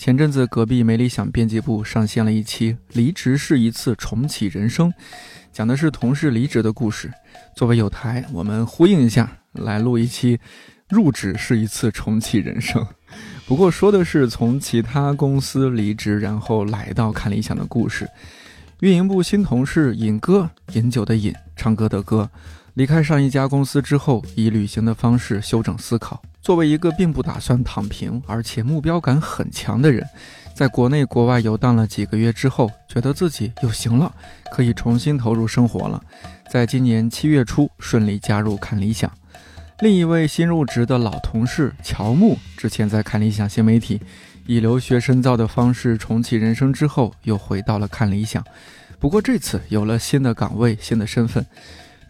前阵子，隔壁没理想编辑部上线了一期《离职是一次重启人生》，讲的是同事离职的故事。作为有台，我们呼应一下，来录一期《入职是一次重启人生》。不过说的是从其他公司离职，然后来到看理想的故事。运营部新同事尹哥，饮酒的饮，唱歌的歌。离开上一家公司之后，以旅行的方式休整思考。作为一个并不打算躺平，而且目标感很强的人，在国内国外游荡了几个月之后，觉得自己又行了，可以重新投入生活了。在今年七月初，顺利加入看理想。另一位新入职的老同事乔木，之前在看理想新媒体以留学深造的方式重启人生之后，又回到了看理想。不过这次有了新的岗位、新的身份。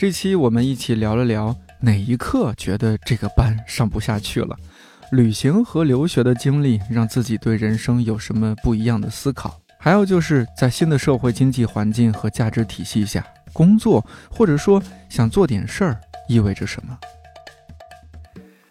这期我们一起聊了聊哪一刻觉得这个班上不下去了，旅行和留学的经历让自己对人生有什么不一样的思考？还有就是在新的社会经济环境和价值体系下，工作或者说想做点事儿意味着什么？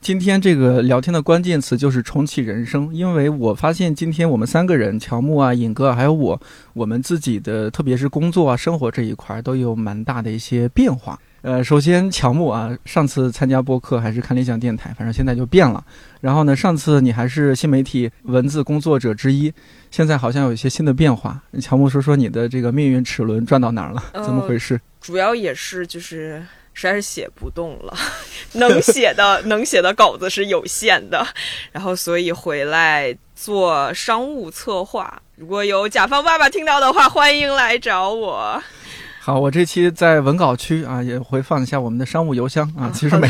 今天这个聊天的关键词就是重启人生，因为我发现今天我们三个人，乔木啊、尹哥还有我，我们自己的特别是工作啊、生活这一块都有蛮大的一些变化。呃，首先乔木啊，上次参加播客还是看理想电台，反正现在就变了。然后呢，上次你还是新媒体文字工作者之一，现在好像有一些新的变化。乔木说说你的这个命运齿轮转到哪儿了？怎么回事？主要也是就是。实在是写不动了，能写的 能写的稿子是有限的，然后所以回来做商务策划。如果有甲方爸爸听到的话，欢迎来找我。好，我这期在文稿区啊也会放一下我们的商务邮箱啊，其实每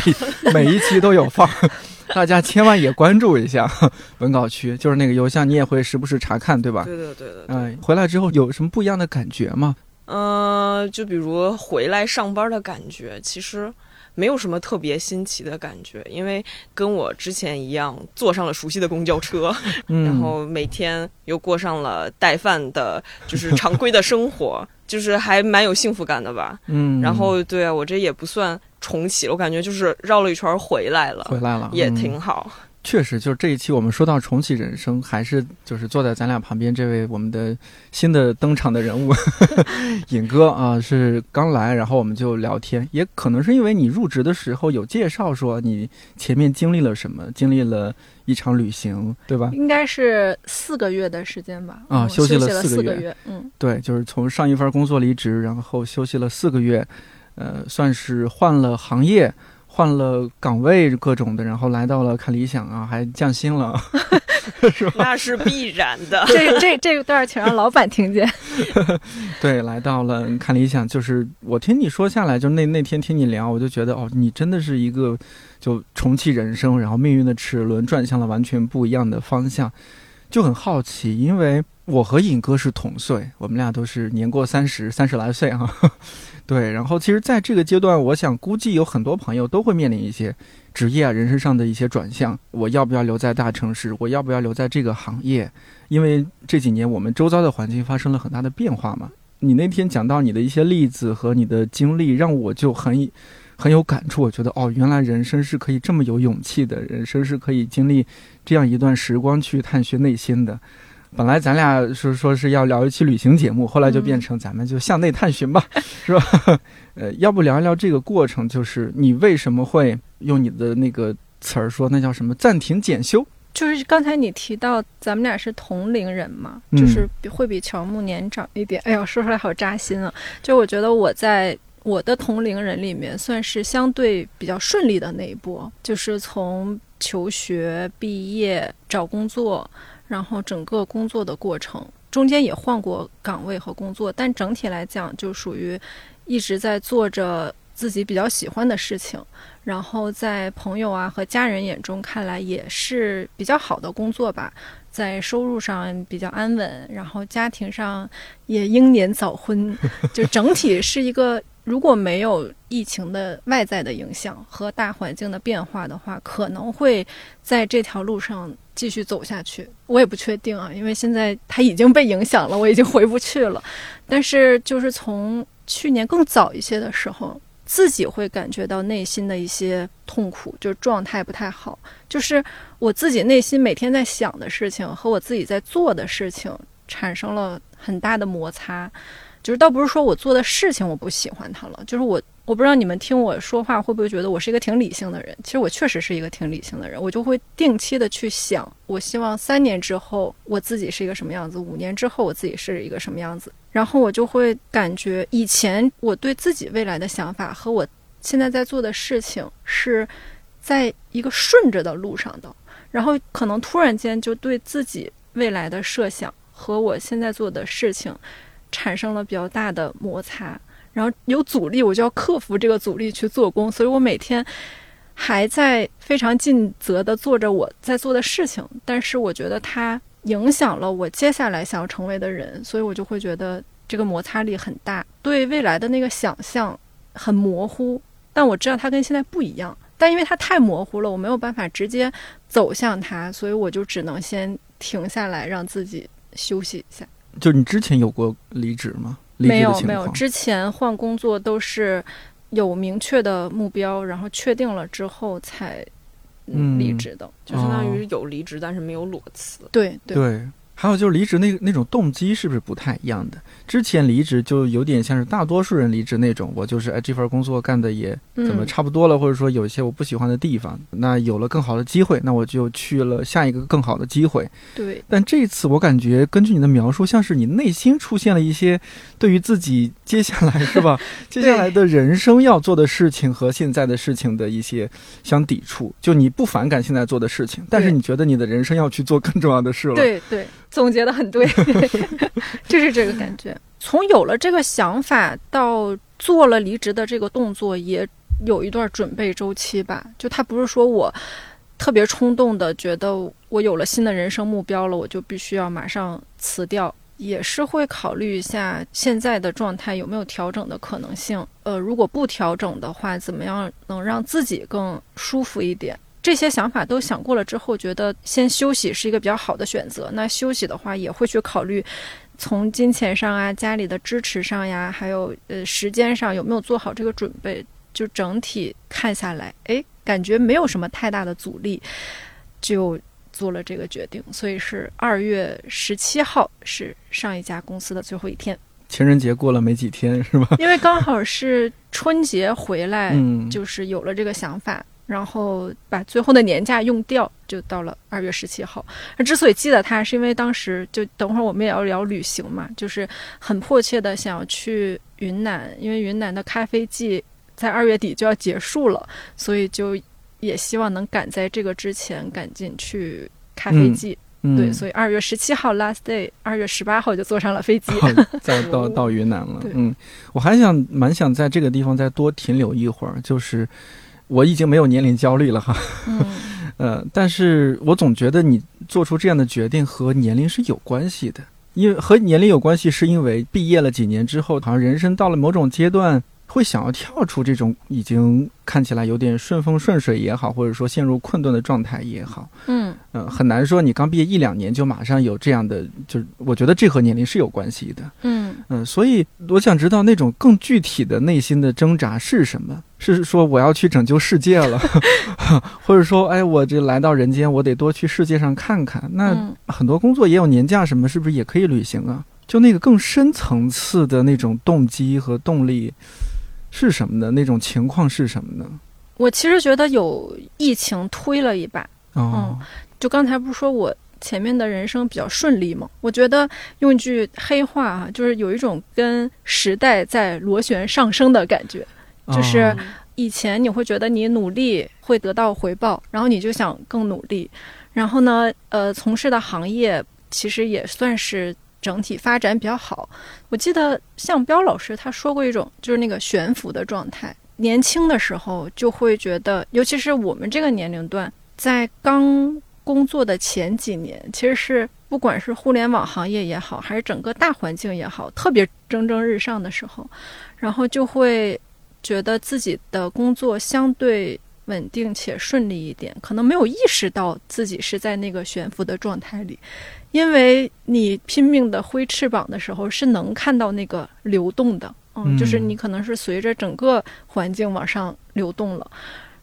每一期都有放，大家千万也关注一下文稿区，就是那个邮箱，你也会时不时查看，对吧？对对对对。嗯，回来之后有什么不一样的感觉吗？嗯，就比如回来上班的感觉，其实没有什么特别新奇的感觉，因为跟我之前一样，坐上了熟悉的公交车，然后每天又过上了带饭的，就是常规的生活，就是还蛮有幸福感的吧。嗯，然后对啊，我这也不算重启了，我感觉就是绕了一圈回来了，回来了也挺好。确实，就是这一期我们说到重启人生，还是就是坐在咱俩旁边这位我们的新的登场的人物，尹哥啊，是刚来，然后我们就聊天，也可能是因为你入职的时候有介绍说你前面经历了什么，经历了一场旅行，对吧？应该是四个月的时间吧？啊，休息了四个月，嗯，对，就是从上一份工作离职，然后休息了四个月，呃，算是换了行业。换了岗位各种的，然后来到了看理想啊，还降薪了，是吧？那是必然的。这这这段请让老板听见。对，来到了看理想，就是我听你说下来，就那那天听你聊，我就觉得哦，你真的是一个就重启人生，然后命运的齿轮转向了完全不一样的方向，就很好奇，因为我和尹哥是同岁，我们俩都是年过三十，三十来岁啊。对，然后其实，在这个阶段，我想估计有很多朋友都会面临一些职业啊、人生上的一些转向。我要不要留在大城市？我要不要留在这个行业？因为这几年我们周遭的环境发生了很大的变化嘛。你那天讲到你的一些例子和你的经历，让我就很很有感触。我觉得，哦，原来人生是可以这么有勇气的，人生是可以经历这样一段时光去探寻内心的。本来咱俩是说是要聊一期旅行节目，后来就变成咱们就向内探寻吧，是吧？呃，要不聊一聊这个过程，就是你为什么会用你的那个词儿说，那叫什么暂停检修？就是刚才你提到咱们俩是同龄人嘛，就是会比乔木年长一点。哎呦，说出来好扎心啊！就我觉得我在我的同龄人里面算是相对比较顺利的那一波，就是从求学、毕业、找工作。然后整个工作的过程中间也换过岗位和工作，但整体来讲就属于一直在做着自己比较喜欢的事情，然后在朋友啊和家人眼中看来也是比较好的工作吧，在收入上比较安稳，然后家庭上也英年早婚，就整体是一个。如果没有疫情的外在的影响和大环境的变化的话，可能会在这条路上继续走下去。我也不确定啊，因为现在它已经被影响了，我已经回不去了。但是，就是从去年更早一些的时候，自己会感觉到内心的一些痛苦，就是状态不太好，就是我自己内心每天在想的事情和我自己在做的事情产生了很大的摩擦。就是倒不是说我做的事情我不喜欢它了，就是我我不知道你们听我说话会不会觉得我是一个挺理性的人，其实我确实是一个挺理性的人，我就会定期的去想，我希望三年之后我自己是一个什么样子，五年之后我自己是一个什么样子，然后我就会感觉以前我对自己未来的想法和我现在在做的事情是在一个顺着的路上的，然后可能突然间就对自己未来的设想和我现在做的事情。产生了比较大的摩擦，然后有阻力，我就要克服这个阻力去做工。所以我每天还在非常尽责的做着我在做的事情，但是我觉得它影响了我接下来想要成为的人，所以我就会觉得这个摩擦力很大，对未来的那个想象很模糊。但我知道它跟现在不一样，但因为它太模糊了，我没有办法直接走向它，所以我就只能先停下来，让自己休息一下。就你之前有过离职吗？没有，没有。之前换工作都是有明确的目标，然后确定了之后才离职的，就相当于有离职，但是没有裸辞。对对。还有就是离职那那种动机是不是不太一样的？之前离职就有点像是大多数人离职那种，我就是哎这份工作干的也怎么差不多了，或者说有一些我不喜欢的地方，那有了更好的机会，那我就去了下一个更好的机会。对。但这次我感觉根据你的描述，像是你内心出现了一些对于自己接下来是吧，接下来的人生要做的事情和现在的事情的一些相抵触。就你不反感现在做的事情，但是你觉得你的人生要去做更重要的事了。对对。总结的很对，就是这个感觉。从有了这个想法到做了离职的这个动作，也有一段准备周期吧。就他不是说我特别冲动的觉得我有了新的人生目标了，我就必须要马上辞掉，也是会考虑一下现在的状态有没有调整的可能性。呃，如果不调整的话，怎么样能让自己更舒服一点？这些想法都想过了之后，觉得先休息是一个比较好的选择。那休息的话，也会去考虑从金钱上啊、家里的支持上呀，还有呃时间上有没有做好这个准备。就整体看下来，哎，感觉没有什么太大的阻力，就做了这个决定。所以是二月十七号是上一家公司的最后一天。情人节过了没几天是吧？因为刚好是春节回来，就是有了这个想法。然后把最后的年假用掉，就到了二月十七号。那之所以记得它，是因为当时就等会儿我们也要聊旅行嘛，就是很迫切的想要去云南，因为云南的咖啡季在二月底就要结束了，所以就也希望能赶在这个之前赶紧去咖啡季。对，所以二月十七号 last day，二月十八号就坐上了飞机，再到到云南了。嗯，我还想蛮想在这个地方再多停留一会儿，就是。我已经没有年龄焦虑了哈，嗯，呃，但是我总觉得你做出这样的决定和年龄是有关系的，因为和年龄有关系，是因为毕业了几年之后，好像人生到了某种阶段。会想要跳出这种已经看起来有点顺风顺水也好，或者说陷入困顿的状态也好，嗯嗯，很难说你刚毕业一两年就马上有这样的，就是我觉得这和年龄是有关系的，嗯嗯，所以我想知道那种更具体的内心的挣扎是什么？是说我要去拯救世界了，或者说哎我这来到人间，我得多去世界上看看。那很多工作也有年假什么，是不是也可以旅行啊？就那个更深层次的那种动机和动力。是什么呢？那种情况是什么呢？我其实觉得有疫情推了一把。哦，就刚才不是说我前面的人生比较顺利吗？我觉得用一句黑话啊，就是有一种跟时代在螺旋上升的感觉。就是以前你会觉得你努力会得到回报，然后你就想更努力。然后呢，呃，从事的行业其实也算是。整体发展比较好。我记得向彪老师他说过一种，就是那个悬浮的状态。年轻的时候就会觉得，尤其是我们这个年龄段，在刚工作的前几年，其实是不管是互联网行业也好，还是整个大环境也好，特别蒸蒸日上的时候，然后就会觉得自己的工作相对稳定且顺利一点，可能没有意识到自己是在那个悬浮的状态里。因为你拼命的挥翅膀的时候，是能看到那个流动的，嗯，就是你可能是随着整个环境往上流动了，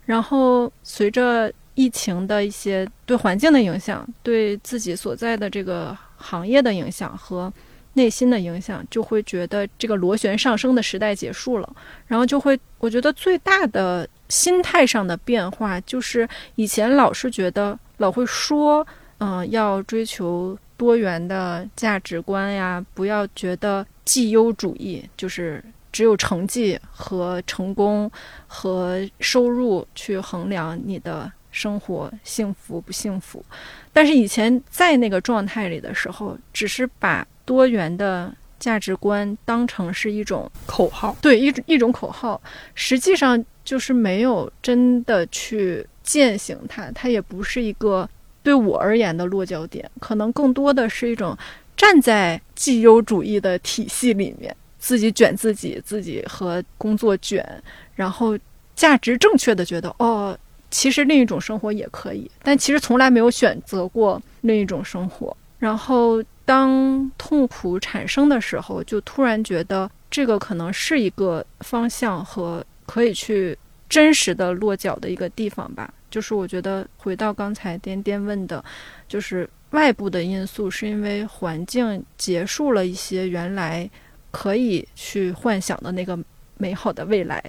然后随着疫情的一些对环境的影响，对自己所在的这个行业的影响和内心的影响，就会觉得这个螺旋上升的时代结束了，然后就会，我觉得最大的心态上的变化，就是以前老是觉得老会说。嗯，要追求多元的价值观呀，不要觉得绩优主义，就是只有成绩和成功和收入去衡量你的生活幸福不幸福。但是以前在那个状态里的时候，只是把多元的价值观当成是一种口号，对，一一种口号，实际上就是没有真的去践行它，它也不是一个。对我而言的落脚点，可能更多的是一种站在绩优主义的体系里面，自己卷自己，自己和工作卷，然后价值正确的觉得，哦，其实另一种生活也可以，但其实从来没有选择过另一种生活。然后当痛苦产生的时候，就突然觉得这个可能是一个方向和可以去真实的落脚的一个地方吧。就是我觉得回到刚才颠颠问的，就是外部的因素，是因为环境结束了一些原来可以去幻想的那个美好的未来，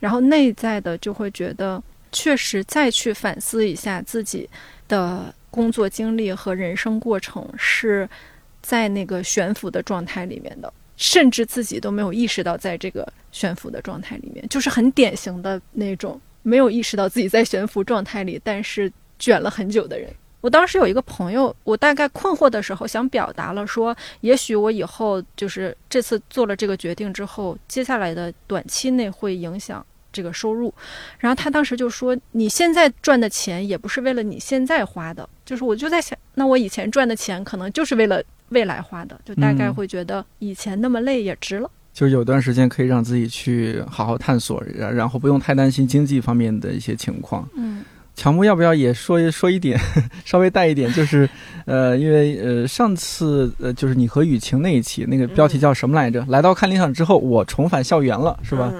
然后内在的就会觉得，确实再去反思一下自己的工作经历和人生过程，是在那个悬浮的状态里面的，甚至自己都没有意识到在这个悬浮的状态里面，就是很典型的那种。没有意识到自己在悬浮状态里，但是卷了很久的人。我当时有一个朋友，我大概困惑的时候，想表达了说，也许我以后就是这次做了这个决定之后，接下来的短期内会影响这个收入。然后他当时就说：“你现在赚的钱也不是为了你现在花的，就是我就在想，那我以前赚的钱可能就是为了未来花的，就大概会觉得以前那么累也值了。”就是有段时间可以让自己去好好探索，然后不用太担心经济方面的一些情况。嗯，乔木要不要也说一说一点，稍微带一点？就是，呃，因为呃上次呃就是你和雨晴那一期，那个标题叫什么来着？来到看理想之后，我重返校园了，是吧？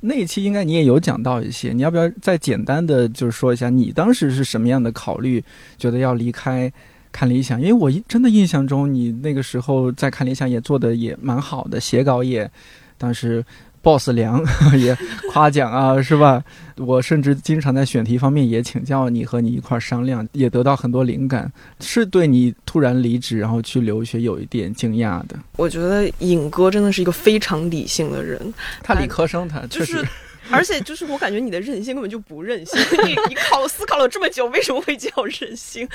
那一期应该你也有讲到一些，你要不要再简单的就是说一下你当时是什么样的考虑，觉得要离开？看理想，因为我真的印象中，你那个时候在看理想也做的也蛮好的，写稿也，当时 boss 梁 也夸奖啊，是吧？我甚至经常在选题方面也请教你，和你一块商量，也得到很多灵感，是对你突然离职然后去留学有一点惊讶的。我觉得尹哥真的是一个非常理性的人，他理科生，他就是，而且就是我感觉你的任性根本就不任性，你你考思考了这么久，为什么会叫任性？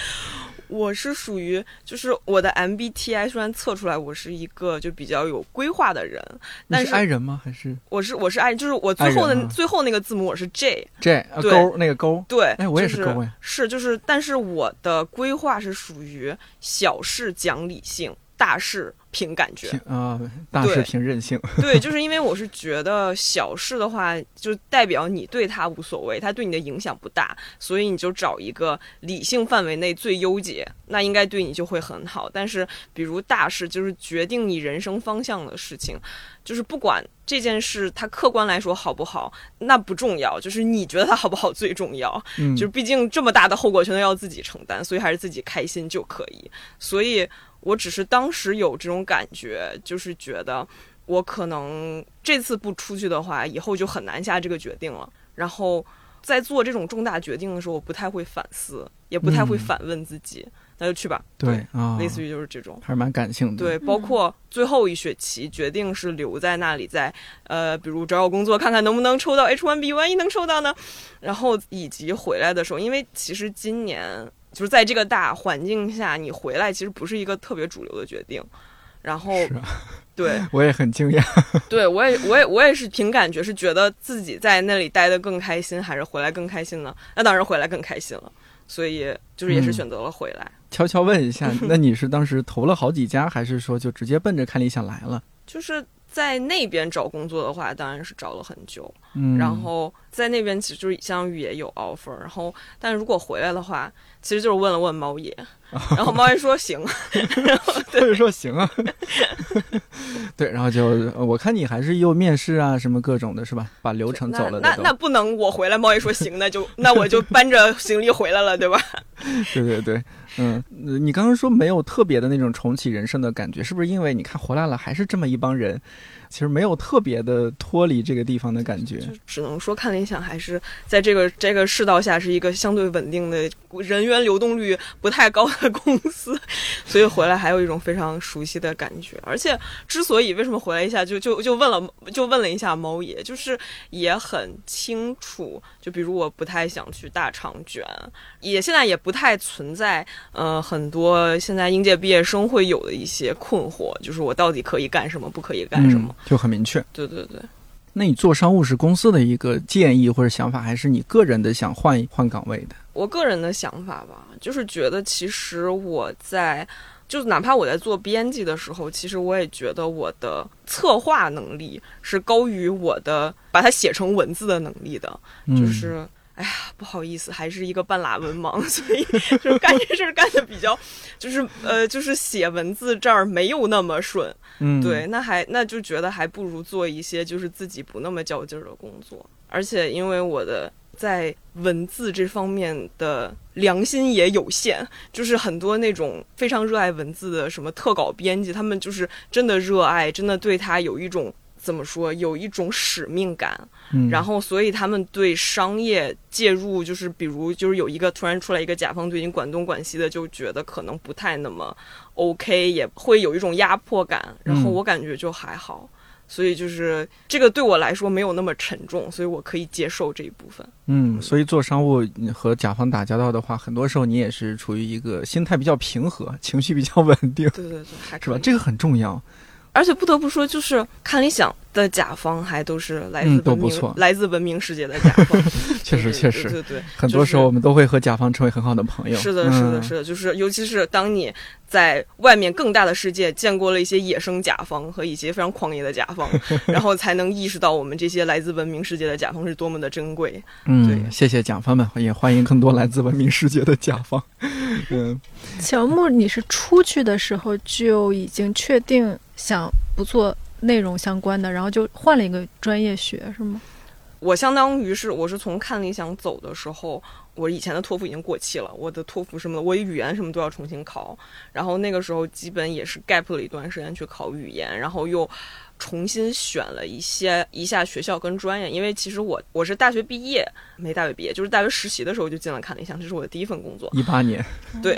我是属于，就是我的 MBTI 虽然测出来我是一个就比较有规划的人，但是 I 人吗？还是？我是我是 I，就是我最后的最后那个字母我是 J J 勾那个勾？对，哎我也是勾哎，是就是，但是我的规划是属于小事讲理性。大事凭感觉啊，大事凭任性。对，就是因为我是觉得小事的话，就代表你对他无所谓，他对你的影响不大，所以你就找一个理性范围内最优解，那应该对你就会很好。但是，比如大事，就是决定你人生方向的事情，就是不管这件事它客观来说好不好，那不重要，就是你觉得它好不好最重要。嗯，就是毕竟这么大的后果全都要自己承担，所以还是自己开心就可以。所以。我只是当时有这种感觉，就是觉得我可能这次不出去的话，以后就很难下这个决定了。然后在做这种重大决定的时候，我不太会反思，也不太会反问自己，那就去吧。对啊，类似于就是这种，还是蛮感性的。对，包括最后一学期决定是留在那里，在呃，比如找找工作，看看能不能抽到 H1B，万一能抽到呢？然后以及回来的时候，因为其实今年。就是在这个大环境下，你回来其实不是一个特别主流的决定。然后，啊对 我也很惊讶。对，我也我也我也是凭感觉，是觉得自己在那里待的更开心，还是回来更开心呢？那当然回来更开心了，所以就是也是嗯选择了回来。悄悄问一下，那你是当时投了好几家，还是说就直接奔着看理想来了？就是在那边找工作的话，当然是找了很久。嗯，然后在那边其实就是相当于也有 offer，然后但如果回来的话，其实就是问了问猫爷，然后猫爷说行，或者说行啊，对，然后就呃我看你还是又面试啊什么各种的，是吧？把流程走了那那那不能我回来猫爷说行，那就那我就搬着行李回来了，对吧？对对对，嗯，你刚刚说没有特别的那种重启人生的感觉，是不是因为你看回来了还是这么一帮人，其实没有特别的脱离这个地方的感觉？就只能说看理想还是在这个这个世道下是一个相对稳定的人员流动率不太高的公司，所以回来还有一种非常熟悉的感觉。而且之所以为什么回来一下就就就问了就问了一下猫爷，就是也很清楚，就比如我不太想去大厂卷，也现在也不太存在呃很多现在应届毕业生会有的一些困惑，就是我到底可以干什么，不可以干什么。嗯、就很明确。对对对。那你做商务是公司的一个建议或者想法，还是你个人的想换换岗位的？我个人的想法吧，就是觉得其实我在，就哪怕我在做编辑的时候，其实我也觉得我的策划能力是高于我的把它写成文字的能力的，嗯、就是。哎呀，不好意思，还是一个半拉文盲，所以就是干这事儿干的比较，就是呃，就是写文字这儿没有那么顺。嗯，对，那还那就觉得还不如做一些就是自己不那么较劲儿的工作，而且因为我的在文字这方面的良心也有限，就是很多那种非常热爱文字的什么特稿编辑，他们就是真的热爱，真的对他有一种。怎么说？有一种使命感，嗯、然后所以他们对商业介入，就是比如就是有一个突然出来一个甲方对你管东管西的，就觉得可能不太那么 OK，也会有一种压迫感。然后我感觉就还好，嗯、所以就是这个对我来说没有那么沉重，所以我可以接受这一部分。嗯，所以做商务和甲方打交道的话，很多时候你也是处于一个心态比较平和、情绪比较稳定，对对对，还是吧？这个很重要。而且不得不说，就是看理想的甲方还都是来自文明、嗯、来自文明世界的甲方，确实确实，对对对，很多时候我们都会和甲方成为很好的朋友。是的，是的，是的，就是尤其是当你在外面更大的世界见过了一些野生甲方和一些非常狂野的甲方，然后才能意识到我们这些来自文明世界的甲方是多么的珍贵。嗯，对，谢谢甲方们，也欢迎更多来自文明世界的甲方。嗯，乔木，你是出去的时候就已经确定想不做？内容相关的，然后就换了一个专业学，是吗？我相当于是我是从看理想走的时候，我以前的托福已经过期了，我的托福什么的，我语言什么都要重新考。然后那个时候基本也是 gap 了一段时间去考语言，然后又重新选了一些一下学校跟专业，因为其实我我是大学毕业没大学毕业，就是大学实习的时候就进了看理想，这是我的第一份工作。一八年，对。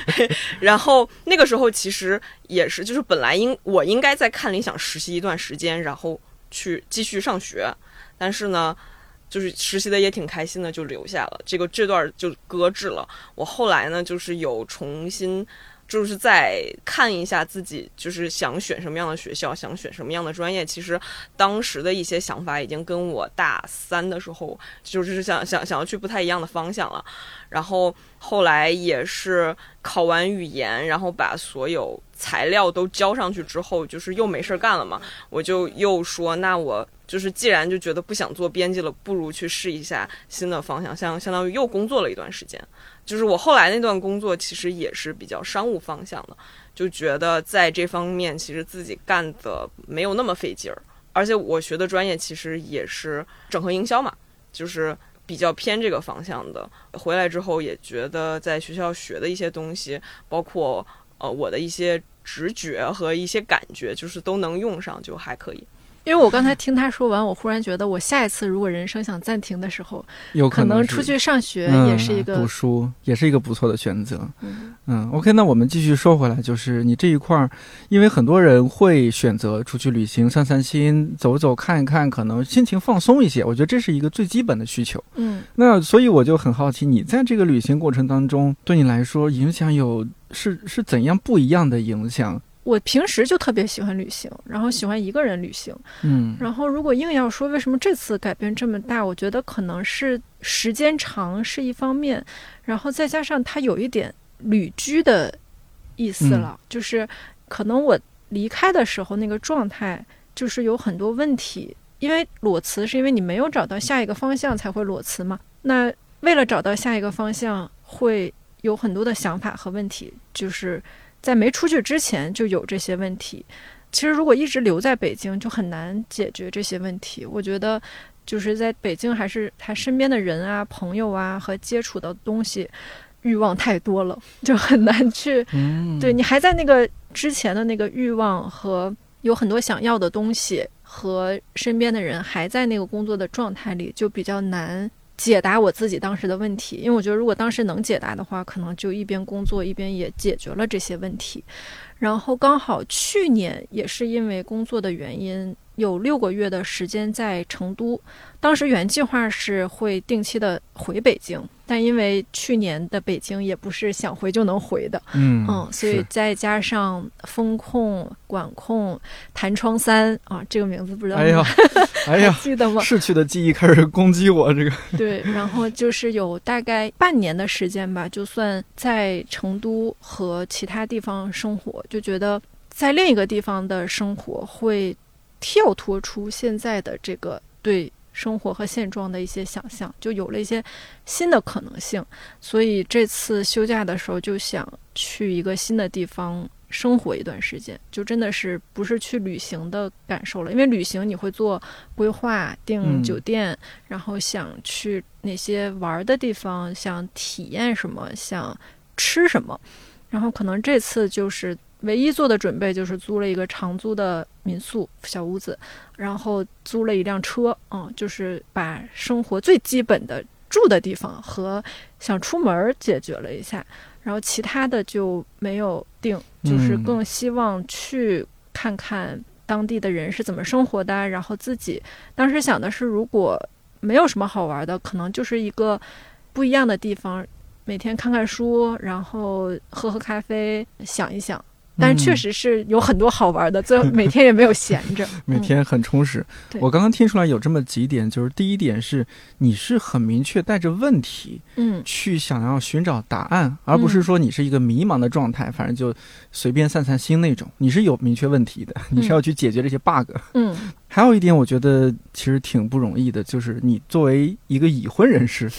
然后那个时候其实也是，就是本来应我应该在看理想实习一段时间，然后去继续上学，但是呢。就是实习的也挺开心的，就留下了。这个这段就搁置了。我后来呢，就是有重新，就是再看一下自己，就是想选什么样的学校，想选什么样的专业。其实当时的一些想法已经跟我大三的时候，就是想想想要去不太一样的方向了。然后后来也是考完语言，然后把所有材料都交上去之后，就是又没事儿干了嘛。我就又说，那我。就是既然就觉得不想做编辑了，不如去试一下新的方向，相相当于又工作了一段时间。就是我后来那段工作其实也是比较商务方向的，就觉得在这方面其实自己干的没有那么费劲儿，而且我学的专业其实也是整合营销嘛，就是比较偏这个方向的。回来之后也觉得在学校学的一些东西，包括呃我的一些直觉和一些感觉，就是都能用上，就还可以。因为我刚才听他说完，我忽然觉得，我下一次如果人生想暂停的时候，有可能出去上学也是一个、嗯、读书，也是一个不错的选择。嗯嗯，OK，那我们继续说回来，就是你这一块儿，因为很多人会选择出去旅行、散散心、走走看一看，可能心情放松一些。我觉得这是一个最基本的需求。嗯，那所以我就很好奇，你在这个旅行过程当中，对你来说影响有是是怎样不一样的影响？我平时就特别喜欢旅行，然后喜欢一个人旅行。嗯，然后如果硬要说为什么这次改变这么大，我觉得可能是时间长是一方面，然后再加上它有一点旅居的意思了，就是可能我离开的时候那个状态就是有很多问题，因为裸辞是因为你没有找到下一个方向才会裸辞嘛。那为了找到下一个方向，会有很多的想法和问题，就是在没出去之前就有这些问题。其实如果一直留在北京，就很难解决这些问题。我觉得就是在北京，还是他身边的人啊、朋友啊和接触的东西欲望太多了，就很难去。对你还在那个之前的那个欲望和有很多想要的东西，和身边的人还在那个工作的状态里，就比较难。解答我自己当时的问题，因为我觉得如果当时能解答的话，可能就一边工作一边也解决了这些问题。然后刚好去年也是因为工作的原因。有六个月的时间在成都，当时原计划是会定期的回北京，但因为去年的北京也不是想回就能回的，嗯嗯，所以再加上风控管控弹窗三啊，这个名字不知道，哎呀，哎呀，记得吗？逝去的记忆开始攻击我，这个对，然后就是有大概半年的时间吧，就算在成都和其他地方生活，就觉得在另一个地方的生活会。跳脱出现在的这个对生活和现状的一些想象，就有了一些新的可能性。所以这次休假的时候就想去一个新的地方生活一段时间，就真的是不是去旅行的感受了。因为旅行你会做规划、订酒店，然后想去哪些玩的地方，想体验什么，想吃什么，然后可能这次就是。唯一做的准备就是租了一个长租的民宿小屋子，然后租了一辆车，嗯，就是把生活最基本的住的地方和想出门解决了一下，然后其他的就没有定，就是更希望去看看当地的人是怎么生活的，然后自己当时想的是，如果没有什么好玩的，可能就是一个不一样的地方，每天看看书，然后喝喝咖啡，想一想。但是确实是有很多好玩的，最后每天也没有闲着，每天很充实。我刚刚听出来有这么几点，就是第一点是你是很明确带着问题，嗯，去想要寻找答案，而不是说你是一个迷茫的状态，反正就随便散散心那种。你是有明确问题的，你是要去解决这些 bug。嗯，还有一点我觉得其实挺不容易的，就是你作为一个已婚人士。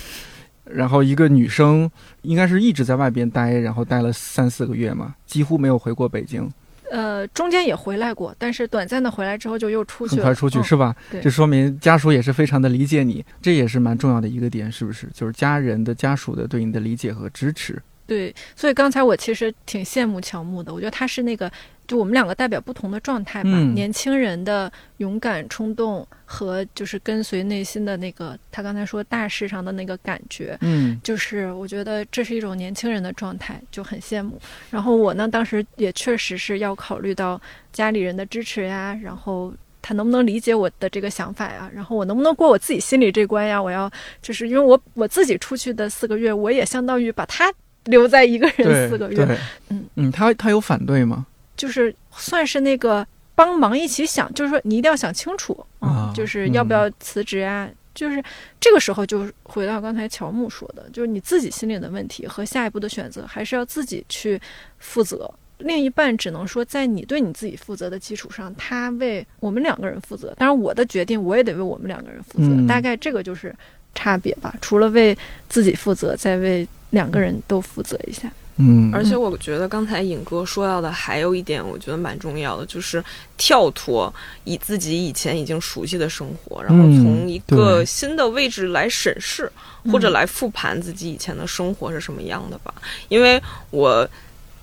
然后一个女生应该是一直在外边待，然后待了三四个月嘛，几乎没有回过北京。呃，中间也回来过，但是短暂的回来之后就又出去了。很快出去是吧？对，这说明家属也是非常的理解你，这也是蛮重要的一个点，是不是？就是家人的家属的对你的理解和支持。对，所以刚才我其实挺羡慕乔木的，我觉得他是那个。就我们两个代表不同的状态吧，年轻人的勇敢冲动和就是跟随内心的那个，他刚才说大事上的那个感觉，嗯，就是我觉得这是一种年轻人的状态，就很羡慕。然后我呢，当时也确实是要考虑到家里人的支持呀，然后他能不能理解我的这个想法呀，然后我能不能过我自己心里这关呀？我要就是因为我我自己出去的四个月，我也相当于把他留在一个人四个月，嗯嗯，他他有反对吗？就是算是那个帮忙一起想，就是说你一定要想清楚啊，就是要不要辞职啊？就是这个时候就回到刚才乔木说的，就是你自己心里的问题和下一步的选择，还是要自己去负责。另一半只能说在你对你自己负责的基础上，他为我们两个人负责。当然，我的决定我也得为我们两个人负责。大概这个就是差别吧。除了为自己负责，再为两个人都负责一下。嗯，而且我觉得刚才尹哥说到的还有一点，我觉得蛮重要的，就是跳脱以自己以前已经熟悉的生活，然后从一个新的位置来审视或者来复盘自己以前的生活是什么样的吧。因为我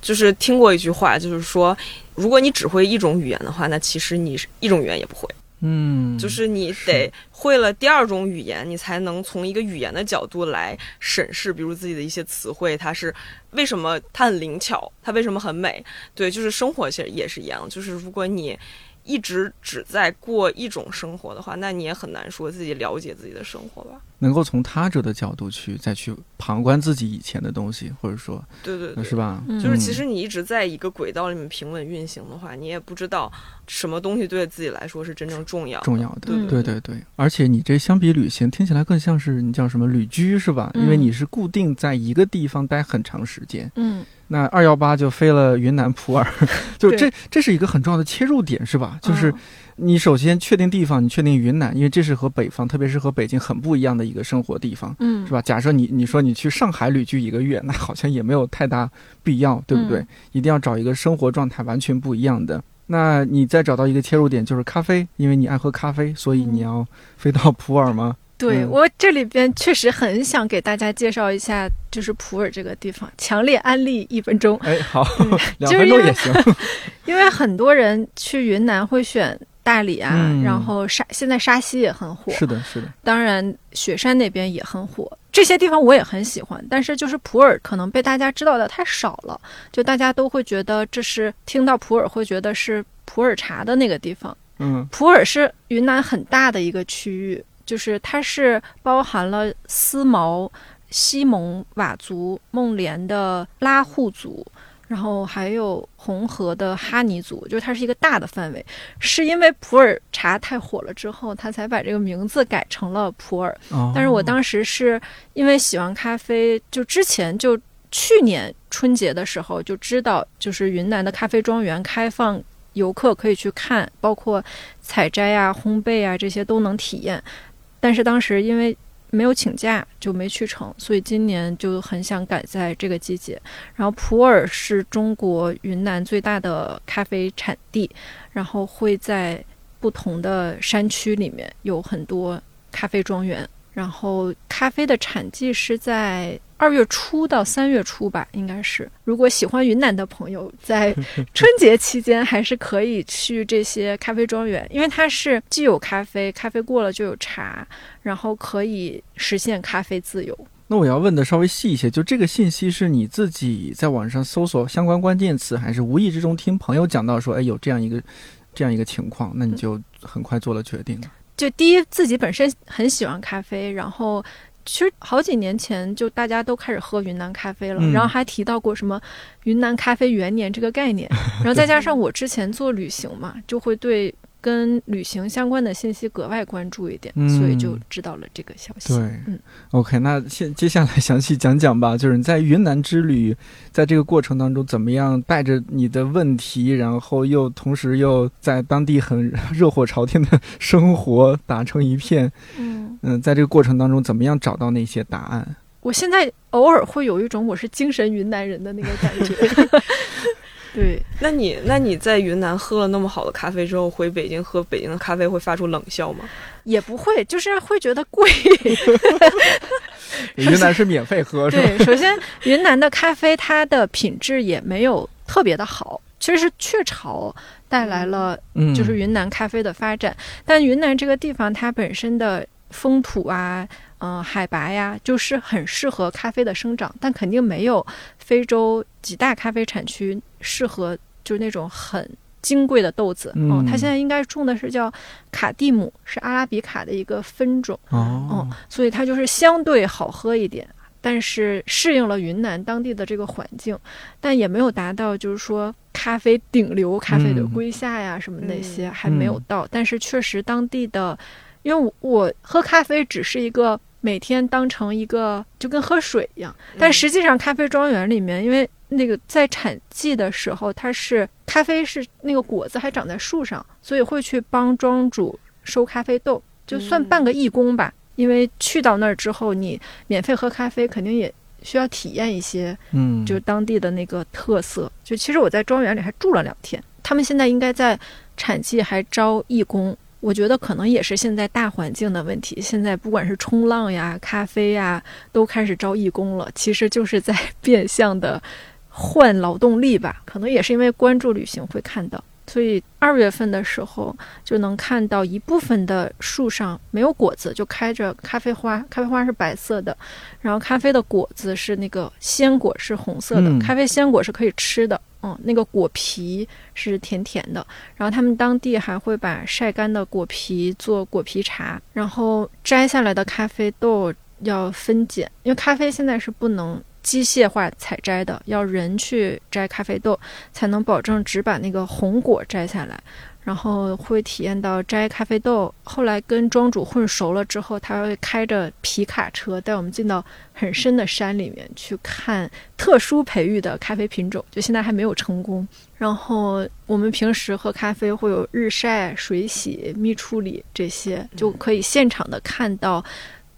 就是听过一句话，就是说，如果你只会一种语言的话，那其实你一种语言也不会。嗯，就是你得会了第二种语言，你才能从一个语言的角度来审视，比如自己的一些词汇，它是为什么它很灵巧，它为什么很美？对，就是生活其实也是一样，就是如果你一直只在过一种生活的话，那你也很难说自己了解自己的生活吧。能够从他者的角度去再去旁观自己以前的东西，或者说，对对对，是吧？就是其实你一直在一个轨道里面平稳运行的话，你也不知道什么东西对自己来说是真正重要重要的。对对对对，而且你这相比旅行，听起来更像是你叫什么旅居是吧？因为你是固定在一个地方待很长时间。嗯。那二幺八就飞了云南普洱，就这这是一个很重要的切入点，是吧？就是你首先确定地方，你确定云南，因为这是和北方，特别是和北京很不一样的一个生活地方，嗯，是吧？假设你你说你去上海旅居一个月，那好像也没有太大必要，对不对？一定要找一个生活状态完全不一样的。那你再找到一个切入点，就是咖啡，因为你爱喝咖啡，所以你要飞到普洱吗？对我这里边确实很想给大家介绍一下，就是普洱这个地方，强烈安利一分钟。哎，好，两分钟也行。因为很多人去云南会选大理啊，然后沙现在沙溪也很火，是的，是的。当然雪山那边也很火，这些地方我也很喜欢。但是就是普洱可能被大家知道的太少了，就大家都会觉得这是听到普洱会觉得是普洱茶的那个地方。嗯，普洱是云南很大的一个区域。就是它是包含了思茅、西蒙佤族、孟连的拉祜族，然后还有红河的哈尼族，就是它是一个大的范围。是因为普洱茶太火了之后，他才把这个名字改成了普洱。但是我当时是因为喜欢咖啡，就之前就去年春节的时候就知道，就是云南的咖啡庄园开放游客可以去看，包括采摘啊、烘焙啊这些都能体验。但是当时因为没有请假，就没去成，所以今年就很想赶在这个季节。然后普洱是中国云南最大的咖啡产地，然后会在不同的山区里面有很多咖啡庄园。然后咖啡的产季是在二月初到三月初吧，应该是。如果喜欢云南的朋友，在 春节期间还是可以去这些咖啡庄园，因为它是既有咖啡，咖啡过了就有茶，然后可以实现咖啡自由。那我要问的稍微细一些，就这个信息是你自己在网上搜索相关关键词，还是无意之中听朋友讲到说，哎，有这样一个这样一个情况，那你就很快做了决定？就第一，自己本身很喜欢咖啡，然后其实好几年前就大家都开始喝云南咖啡了，然后还提到过什么云南咖啡元年这个概念，然后再加上我之前做旅行嘛，就会对。跟旅行相关的信息格外关注一点，所以就知道了这个消息。对，嗯，OK，那现接下来详细讲讲吧。就是你在云南之旅，在这个过程当中，怎么样带着你的问题，然后又同时又在当地很热火朝天的生活打成一片。嗯嗯，在这个过程当中，怎么样找到那些答案？我现在偶尔会有一种我是精神云南人的那个感觉。对，那你那你在云南喝了那么好的咖啡之后，回北京喝北京的咖啡会发出冷笑吗？也不会，就是会觉得贵。云南是免费喝，是吧？对，首先云南的咖啡它的品质也没有特别的好，其实是雀巢带来了，就是云南咖啡的发展。但云南这个地方它本身的风土啊。嗯，海拔呀，就是很适合咖啡的生长，但肯定没有非洲几大咖啡产区适合，就是那种很金贵的豆子。嗯，它现在应该种的是叫卡蒂姆，是阿拉比卡的一个分种。哦，所以它就是相对好喝一点，但是适应了云南当地的这个环境，但也没有达到就是说咖啡顶流咖啡的归夏呀什么那些还没有到，但是确实当地的，因为我喝咖啡只是一个。每天当成一个就跟喝水一样，但实际上咖啡庄园里面，因为那个在产季的时候，它是咖啡是那个果子还长在树上，所以会去帮庄主收咖啡豆，就算半个义工吧。因为去到那儿之后，你免费喝咖啡，肯定也需要体验一些，嗯，就是当地的那个特色。就其实我在庄园里还住了两天，他们现在应该在产季还招义工。我觉得可能也是现在大环境的问题。现在不管是冲浪呀、咖啡呀，都开始招义工了，其实就是在 变相的换劳动力吧。可能也是因为关注旅行会看到，所以二月份的时候就能看到一部分的树上没有果子，就开着咖啡花。咖啡花是白色的，然后咖啡的果子是那个鲜果是红色的。咖啡鲜果是可以吃的，嗯，那个果皮是甜甜的。然后他们当地还会把晒干的果皮做果皮茶，然后摘下来的咖啡豆要分拣，因为咖啡现在是不能机械化采摘的，要人去摘咖啡豆，才能保证只把那个红果摘下来。然后会体验到摘咖啡豆。后来跟庄主混熟了之后，他会开着皮卡车带我们进到很深的山里面去看特殊培育的咖啡品种，就现在还没有成功。然后我们平时喝咖啡会有日晒、水洗、蜜处理这些，就可以现场的看到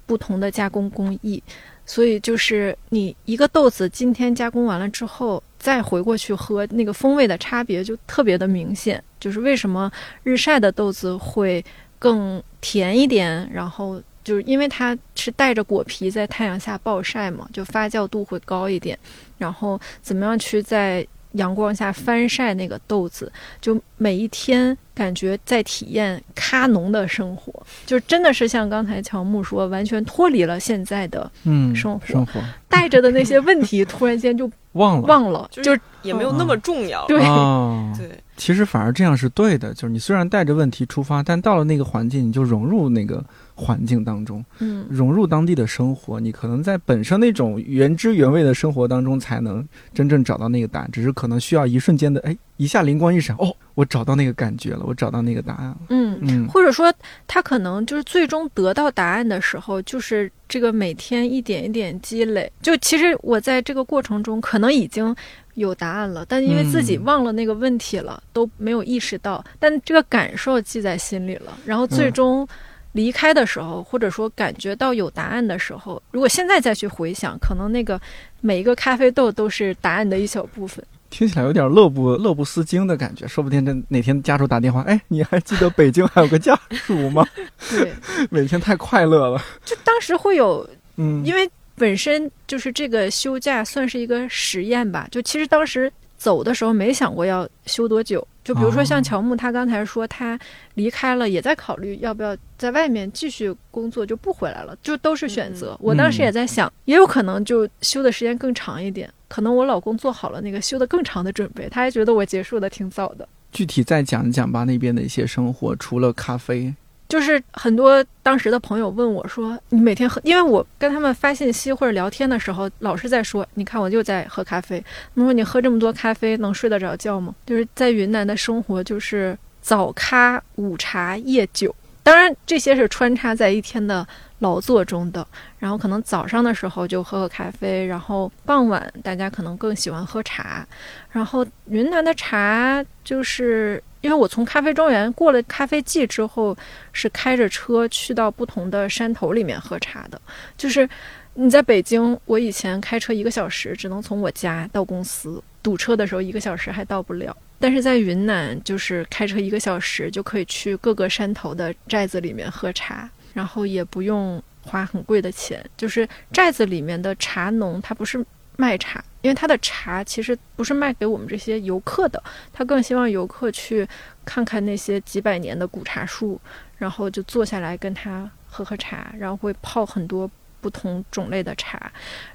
不同的加工工艺。所以就是你一个豆子今天加工完了之后，再回过去喝，那个风味的差别就特别的明显。就是为什么日晒的豆子会更甜一点，然后就是因为它是带着果皮在太阳下暴晒嘛，就发酵度会高一点。然后怎么样去在阳光下翻晒那个豆子，就每一天。感觉在体验咖农的生活，就真的是像刚才乔木说，完全脱离了现在的嗯生活，生活。带着的那些问题，突然间就 忘了。忘了，就也没有那么重要。对。对，其实反而这样是对的，就是你虽然带着问题出发，但到了那个环境，你就融入那个环境当中，嗯，融入当地的生活，你可能在本身那种原汁原味的生活当中，才能真正找到那个答案。只是可能需要一瞬间的，哎，一下灵光一闪，哦。我找到那个感觉了，我找到那个答案了。嗯嗯，或者说他可能就是最终得到答案的时候，就是这个每天一点一点积累。就其实我在这个过程中可能已经有答案了，但因为自己忘了那个问题了，都没有意识到。但这个感受记在心里了，然后最终离开的时候，或者说感觉到有答案的时候，如果现在再去回想，可能那个每一个咖啡豆都是答案的一小部分。听起来有点乐不乐不思京的感觉，说不定这哪天家属打电话，哎，你还记得北京还有个家属吗？对，每天太快乐了。就当时会有，嗯，因为本身就是这个休假算是一个实验吧。就其实当时走的时候没想过要休多久。就比如说像乔木，他刚才说他离开了，也在考虑要不要在外面继续工作，就不回来了，就都是选择。我当时也在想，也有可能就休的时间更长一点。可能我老公做好了那个休的更长的准备，他还觉得我结束的挺早的。具体再讲一讲吧，那边的一些生活，除了咖啡，就是很多当时的朋友问我说：“你每天喝？”因为我跟他们发信息或者聊天的时候，老是在说：“你看，我就在喝咖啡。”他们说：“你喝这么多咖啡，能睡得着觉吗？”就是在云南的生活，就是早咖、午茶、夜酒，当然这些是穿插在一天的。劳作中的，然后可能早上的时候就喝喝咖啡，然后傍晚大家可能更喜欢喝茶。然后云南的茶，就是因为我从咖啡庄园过了咖啡季之后，是开着车去到不同的山头里面喝茶的。就是你在北京，我以前开车一个小时只能从我家到公司，堵车的时候一个小时还到不了。但是在云南，就是开车一个小时就可以去各个山头的寨子里面喝茶。然后也不用花很贵的钱，就是寨子里面的茶农，他不是卖茶，因为他的茶其实不是卖给我们这些游客的，他更希望游客去看看那些几百年的古茶树，然后就坐下来跟他喝喝茶，然后会泡很多不同种类的茶，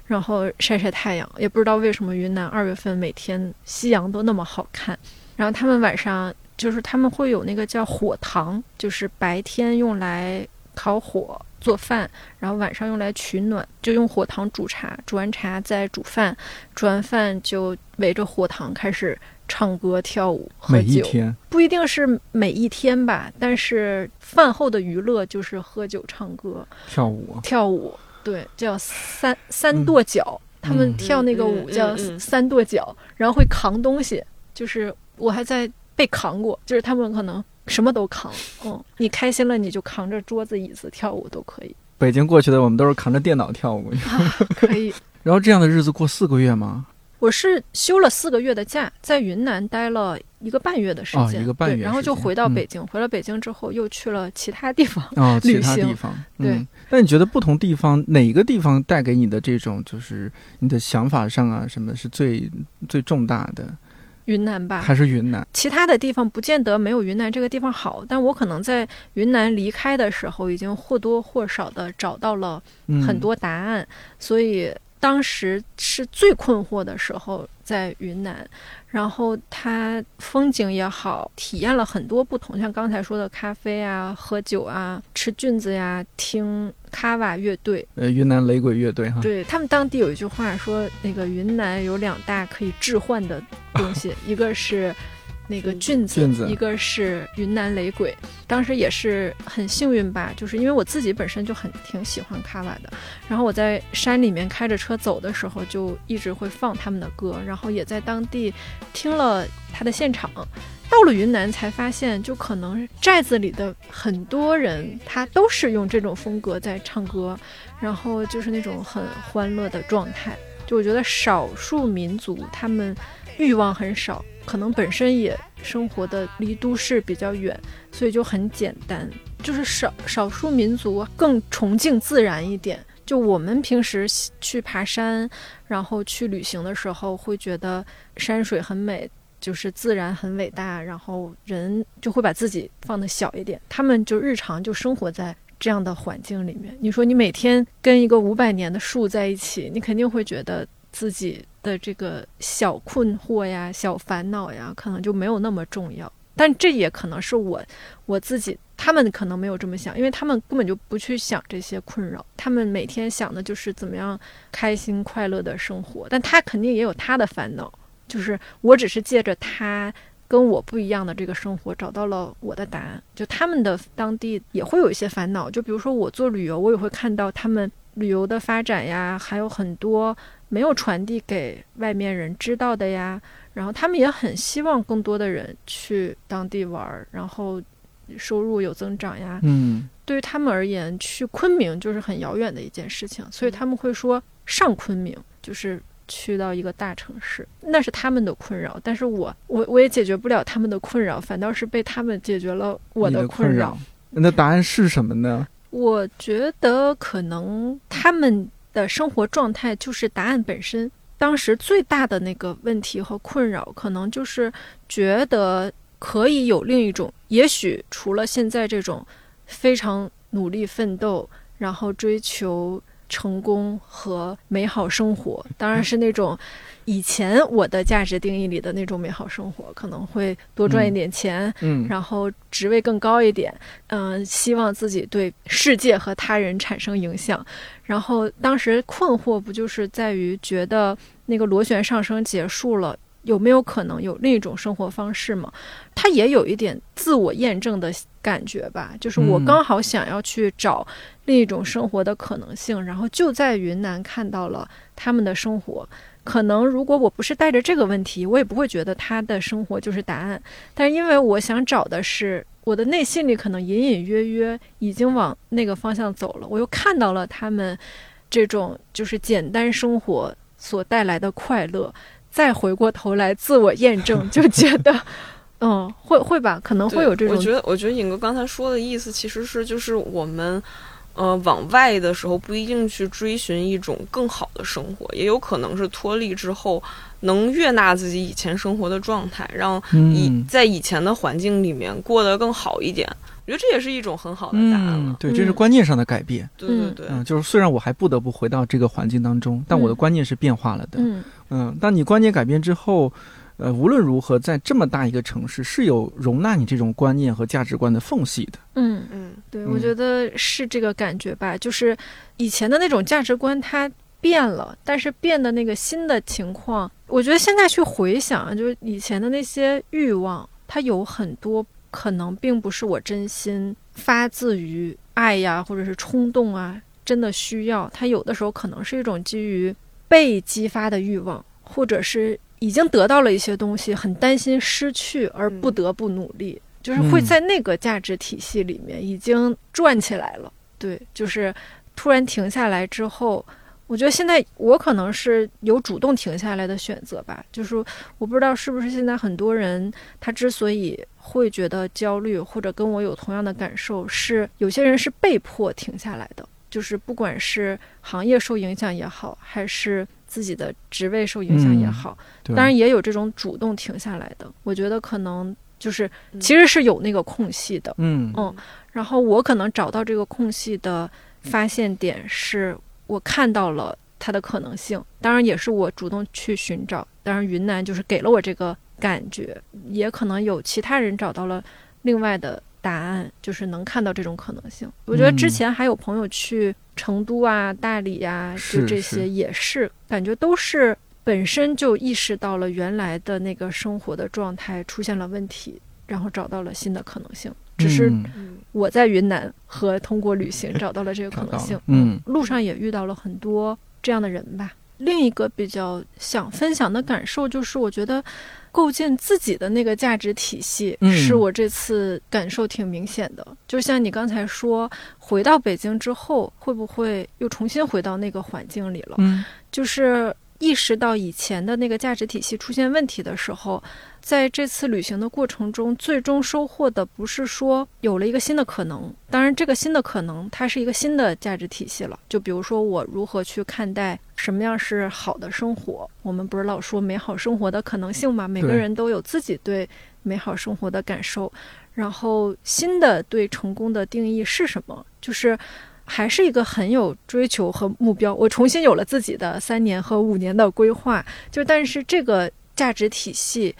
然后晒晒太阳。也不知道为什么云南二月份每天夕阳都那么好看，然后他们晚上就是他们会有那个叫火塘，就是白天用来。烤火做饭，然后晚上用来取暖，就用火塘煮茶，煮完茶再煮饭，煮完饭就围着火塘开始唱歌跳舞喝酒。每一天不一定是每一天吧，但是饭后的娱乐就是喝酒、唱歌、跳舞。跳舞，对，叫三三跺脚，他们跳那个舞叫三跺脚，然后会扛东西，就是我还在被扛过，就是他们可能。什么都扛，嗯，你开心了你就扛着桌子椅子跳舞都可以。北京过去的我们都是扛着电脑跳舞，可以。然后这样的日子过四个月吗？我是休了四个月的假，在云南待了一个半月的时间，一个半月，然后就回到北京。回了北京之后，又去了其他地方 啊，其他地方。对。那你觉得不同地方哪个地方带给你的这种，就是你的想法上啊，什么是最最重大的？云南吧，还是云南？其他的地方不见得没有云南这个地方好，但我可能在云南离开的时候，已经或多或少的找到了很多答案，所以当时是最困惑的时候，在云南，然后它风景也好，体验了很多不同，像刚才说的咖啡啊、喝酒啊、吃菌子呀、听卡瓦乐队，呃，云南雷鬼乐队哈。对他们当地有一句话说，那个云南有两大可以置换的东西，一个是。那个菌子，一个是云南雷鬼，当时也是很幸运吧，就是因为我自己本身就很挺喜欢卡瓦的，然后我在山里面开着车走的时候，就一直会放他们的歌，然后也在当地听了他的现场。到了云南才发现，就可能寨子里的很多人他都是用这种风格在唱歌，然后就是那种很欢乐的状态。就我觉得少数民族他们欲望很少。可能本身也生活的离都市比较远，所以就很简单，就是少少数民族更崇敬自然一点。就我们平时去爬山，然后去旅行的时候，会觉得山水很美，就是自然很伟大，然后人就会把自己放的小一点。他们就日常就生活在这样的环境里面。你说你每天跟一个五百年的树在一起，你肯定会觉得自己。的这个小困惑呀、小烦恼呀，可能就没有那么重要。但这也可能是我我自己，他们可能没有这么想，因为他们根本就不去想这些困扰。他们每天想的就是怎么样开心快乐的生活。但他肯定也有他的烦恼，就是我只是借着他跟我不一样的这个生活，找到了我的答案。就他们的当地也会有一些烦恼，就比如说我做旅游，我也会看到他们旅游的发展呀，还有很多。没有传递给外面人知道的呀，然后他们也很希望更多的人去当地玩，然后收入有增长呀。嗯，对于他们而言，去昆明就是很遥远的一件事情，所以他们会说上昆明就是去到一个大城市，那是他们的困扰。但是我我我也解决不了他们的困扰，反倒是被他们解决了我的困扰。那答案是什么呢？我觉得可能他们。的生活状态就是答案本身。当时最大的那个问题和困扰，可能就是觉得可以有另一种，也许除了现在这种非常努力奋斗，然后追求成功和美好生活，当然是那种。以前我的价值定义里的那种美好生活，可能会多赚一点钱，嗯，然后职位更高一点，嗯，希望自己对世界和他人产生影响。然后当时困惑不就是在于觉得那个螺旋上升结束了，有没有可能有另一种生活方式吗？他也有一点自我验证的感觉吧，就是我刚好想要去找另一种生活的可能性，然后就在云南看到了他们的生活。可能如果我不是带着这个问题，我也不会觉得他的生活就是答案。但是因为我想找的是我的内心里可能隐隐约约已经往那个方向走了，我又看到了他们这种就是简单生活所带来的快乐，再回过头来自我验证，就觉得，嗯，会会吧，可能会有这种。我觉得，我觉得尹哥刚才说的意思其实是就是我们。呃，往外的时候不一定去追寻一种更好的生活，也有可能是脱离之后能悦纳自己以前生活的状态，让以在以前的环境里面过得更好一点。我觉得这也是一种很好的答案了。对，这是观念上的改变。对对对，嗯，就是虽然我还不得不回到这个环境当中，但我的观念是变化了的。嗯嗯，当你观念改变之后。呃，无论如何，在这么大一个城市，是有容纳你这种观念和价值观的缝隙的。嗯嗯，对，我觉得是这个感觉吧。就是以前的那种价值观它变了，但是变的那个新的情况，我觉得现在去回想，就是以前的那些欲望，它有很多可能并不是我真心发自于爱呀，或者是冲动啊，真的需要。它有的时候可能是一种基于被激发的欲望，或者是。已经得到了一些东西，很担心失去而不得不努力，就是会在那个价值体系里面已经转起来了。对，就是突然停下来之后，我觉得现在我可能是有主动停下来的选择吧。就是我不知道是不是现在很多人他之所以会觉得焦虑，或者跟我有同样的感受，是有些人是被迫停下来的。就是不管是行业受影响也好，还是。自己的职位受影响也好，当然也有这种主动停下来的。我觉得可能就是其实是有那个空隙的，嗯嗯。然后我可能找到这个空隙的发现点，是我看到了它的可能性。当然也是我主动去寻找，当然云南就是给了我这个感觉，也可能有其他人找到了另外的答案，就是能看到这种可能性。我觉得之前还有朋友去成都啊、大理啊，就这些也是感觉都是本身就意识到了原来的那个生活的状态出现了问题，然后找到了新的可能性。只是我在云南和通过旅行 找到了这个可能性。嗯，路上也遇到了很多这样的人吧。另一个比较想分享的感受就是，我觉得构建自己的那个价值体系，是我这次感受挺明显的。就像你刚才说，回到北京之后，会不会又重新回到那个环境里了？嗯，就是意识到以前的那个价值体系出现问题的时候。在这次旅行的过程中，最终收获的不是说有了一个新的可能，当然这个新的可能它是一个新的价值体系了。就比如说我如何去看待什么样是好的生活，我们不是老说美好生活的可能性吗？每个人都有自己对美好生活的感受。然后新的对成功的定义是什么？就是还是一个很有追求和目标。我重新有了自己的三年和五年的规划。就但是这个价值体系。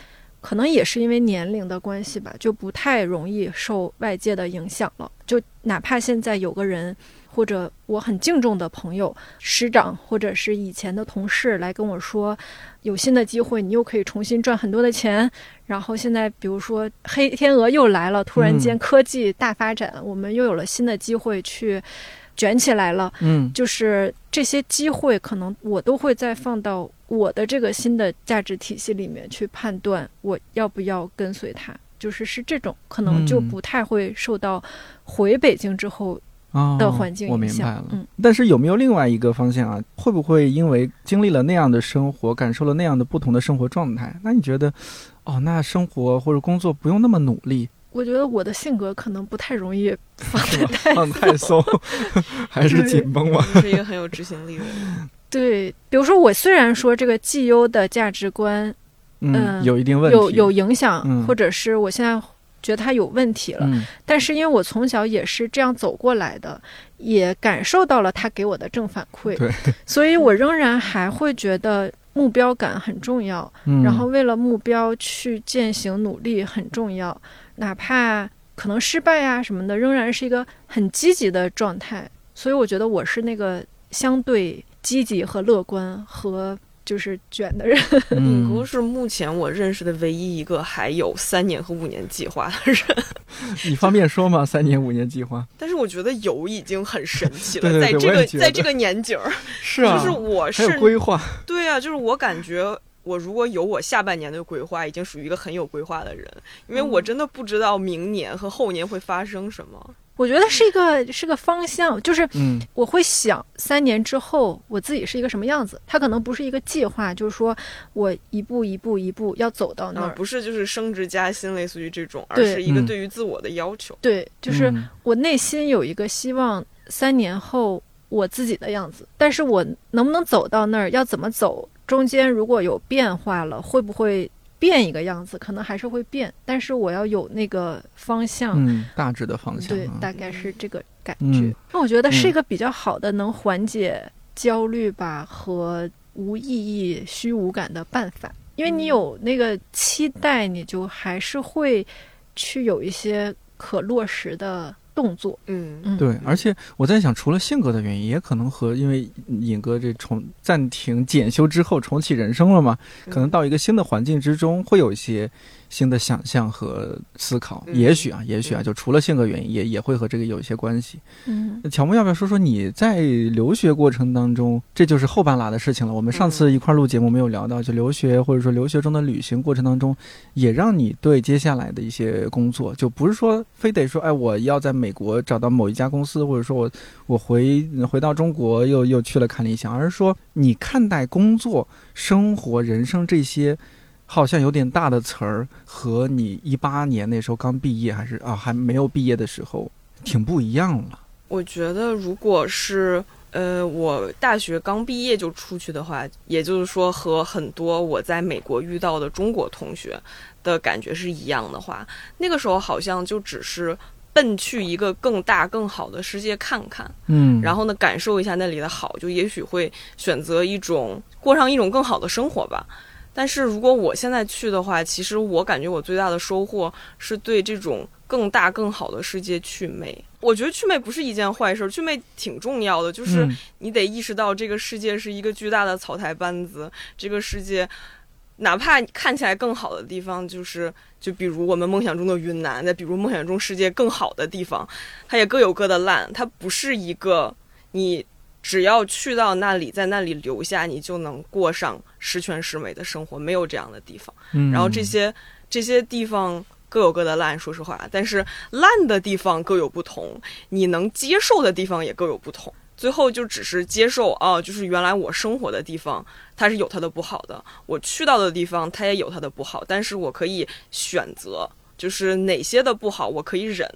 可能也是因为年龄的关系吧，就不太容易受外界的影响了。就哪怕现在有个人，或者我很敬重的朋友、师长，或者是以前的同事来跟我说，有新的机会，你又可以重新赚很多的钱。然后现在，比如说黑天鹅又来了，突然间科技大发展，我们又有了新的机会去。卷起来了，嗯，就是这些机会，可能我都会再放到我的这个新的价值体系里面去判断，我要不要跟随他，就是是这种，可能就不太会受到回北京之后的环境影响。嗯，但是有没有另外一个方向啊？会不会因为经历了那样的生活，感受了那样的不同的生活状态，那你觉得，哦，那生活或者工作不用那么努力？我觉得我的性格可能不太容易放放太松，还是紧绷吧？是一个很有执行力的人。对，比如说我虽然说这个绩优的价值观，嗯，有一定问题，有有影响，或者是我现在觉得它有问题了，但是因为我从小也是这样走过来的，也感受到了他给我的正反馈，对，所以我仍然还会觉得目标感很重要，然后为了目标去践行努力很重要。哪怕可能失败啊什么的，仍然是一个很积极的状态。所以我觉得我是那个相对积极和乐观和就是卷的人。嗯，不是目前我认识的唯一一个还有三年和五年计划的人。你方便说吗？三年五年计划？但是我觉得有已经很神奇了，在这个在这个年景儿，是啊，就是我是规划。对啊，就是我感觉。我如果有我下半年的规划，已经属于一个很有规划的人，因为我真的不知道明年和后年会发生什么。我觉得是一个是个方向，就是我会想三年之后我自己是一个什么样子。它可能不是一个计划，就是说我一步一步一步要走到那儿，不是就是升职加薪，类似于这种，而是一个对于自我的要求。对，就是我内心有一个希望，三年后我自己的样子，但是我能不能走到那儿，要怎么走？中间如果有变化了，会不会变一个样子？可能还是会变，但是我要有那个方向，嗯，大致的方向，对，大概是这个感觉。那我觉得是一个比较好的能缓解焦虑吧和无意义、虚无感的办法，因为你有那个期待，你就还是会去有一些可落实的。动作，嗯嗯，对，而且我在想，除了性格的原因，也可能和因为尹哥这重暂停检修之后重启人生了嘛，可能到一个新的环境之中，会有一些。新的想象和思考，也许啊，也许啊，就除了性格原因，也也会和这个有一些关系。嗯，乔木要不要说说你在留学过程当中，这就是后半拉的事情了。我们上次一块录节目没有聊到，就留学或者说留学中的旅行过程当中，也让你对接下来的一些工作，就不是说非得说，哎，我要在美国找到某一家公司，或者说我我回回到中国又又去了看理想，而是说你看待工作、生活、人生这些。好像有点大的词儿，和你一八年那时候刚毕业，还是啊还没有毕业的时候，挺不一样了。我觉得，如果是呃我大学刚毕业就出去的话，也就是说和很多我在美国遇到的中国同学的感觉是一样的话，那个时候好像就只是奔去一个更大更好的世界看看，嗯，然后呢，感受一下那里的好，就也许会选择一种过上一种更好的生活吧。但是如果我现在去的话，其实我感觉我最大的收获是对这种更大更好的世界祛魅。我觉得祛魅不是一件坏事，祛魅挺重要的，就是你得意识到这个世界是一个巨大的草台班子，这个世界。哪怕看起来更好的地方，就是就比如我们梦想中的云南，再比如梦想中世界更好的地方，它也各有各的烂。它不是一个你只要去到那里，在那里留下，你就能过上十全十美的生活，没有这样的地方。然后这些这些地方各有各的烂，说实话，但是烂的地方各有不同，你能接受的地方也各有不同。最后就只是接受啊，就是原来我生活的地方它是有它的不好的，我去到的地方它也有它的不好，但是我可以选择，就是哪些的不好我可以忍，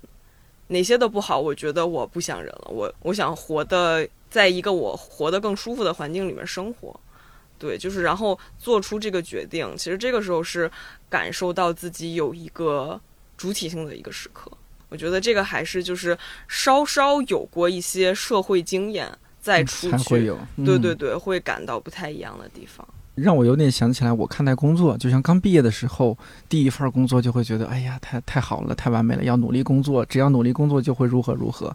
哪些的不好我觉得我不想忍了，我我想活的在一个我活得更舒服的环境里面生活，对，就是然后做出这个决定，其实这个时候是感受到自己有一个主体性的一个时刻。我觉得这个还是就是稍稍有过一些社会经验再出去，会有，对对对，会感到不太一样的地方。让我有点想起来，我看待工作，就像刚毕业的时候，第一份工作就会觉得，哎呀，太太好了，太完美了，要努力工作，只要努力工作就会如何如何。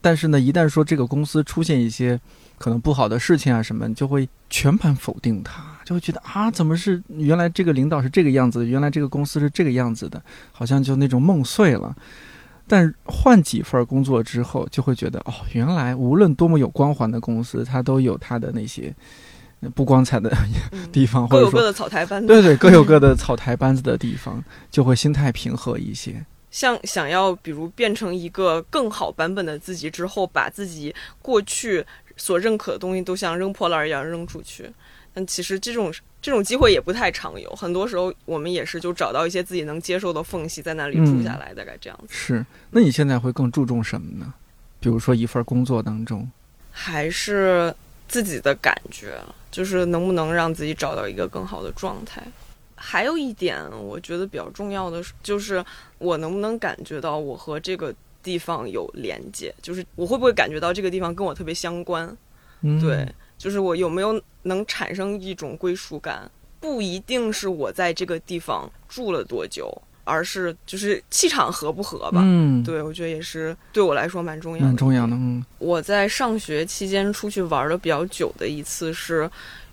但是呢，一旦说这个公司出现一些可能不好的事情啊什么，就会全盘否定它，就会觉得啊，怎么是原来这个领导是这个样子，原来这个公司是这个样子的，好像就那种梦碎了。但换几份工作之后，就会觉得哦，原来无论多么有光环的公司，它都有它的那些不光彩的地方，或者说各有各的草台班子。对对，各有各的草台班子的地方，就会心态平和一些。像想要比如变成一个更好版本的自己之后，把自己过去所认可的东西都像扔破烂一样扔出去。但其实这种这种机会也不太常有，很多时候我们也是就找到一些自己能接受的缝隙，在那里住下来，大概这样子。是，那你现在会更注重什么呢？比如说一份工作当中，还是自己的感觉，就是能不能让自己找到一个更好的状态。还有一点，我觉得比较重要的是，就是我能不能感觉到我和这个地方有连接，就是我会不会感觉到这个地方跟我特别相关？对。就是我有没有能产生一种归属感，不一定是我在这个地方住了多久，而是就是气场合不合吧。嗯，对，我觉得也是对我来说蛮重要的。蛮重要的。嗯，我在上学期间出去玩的比较久的一次是，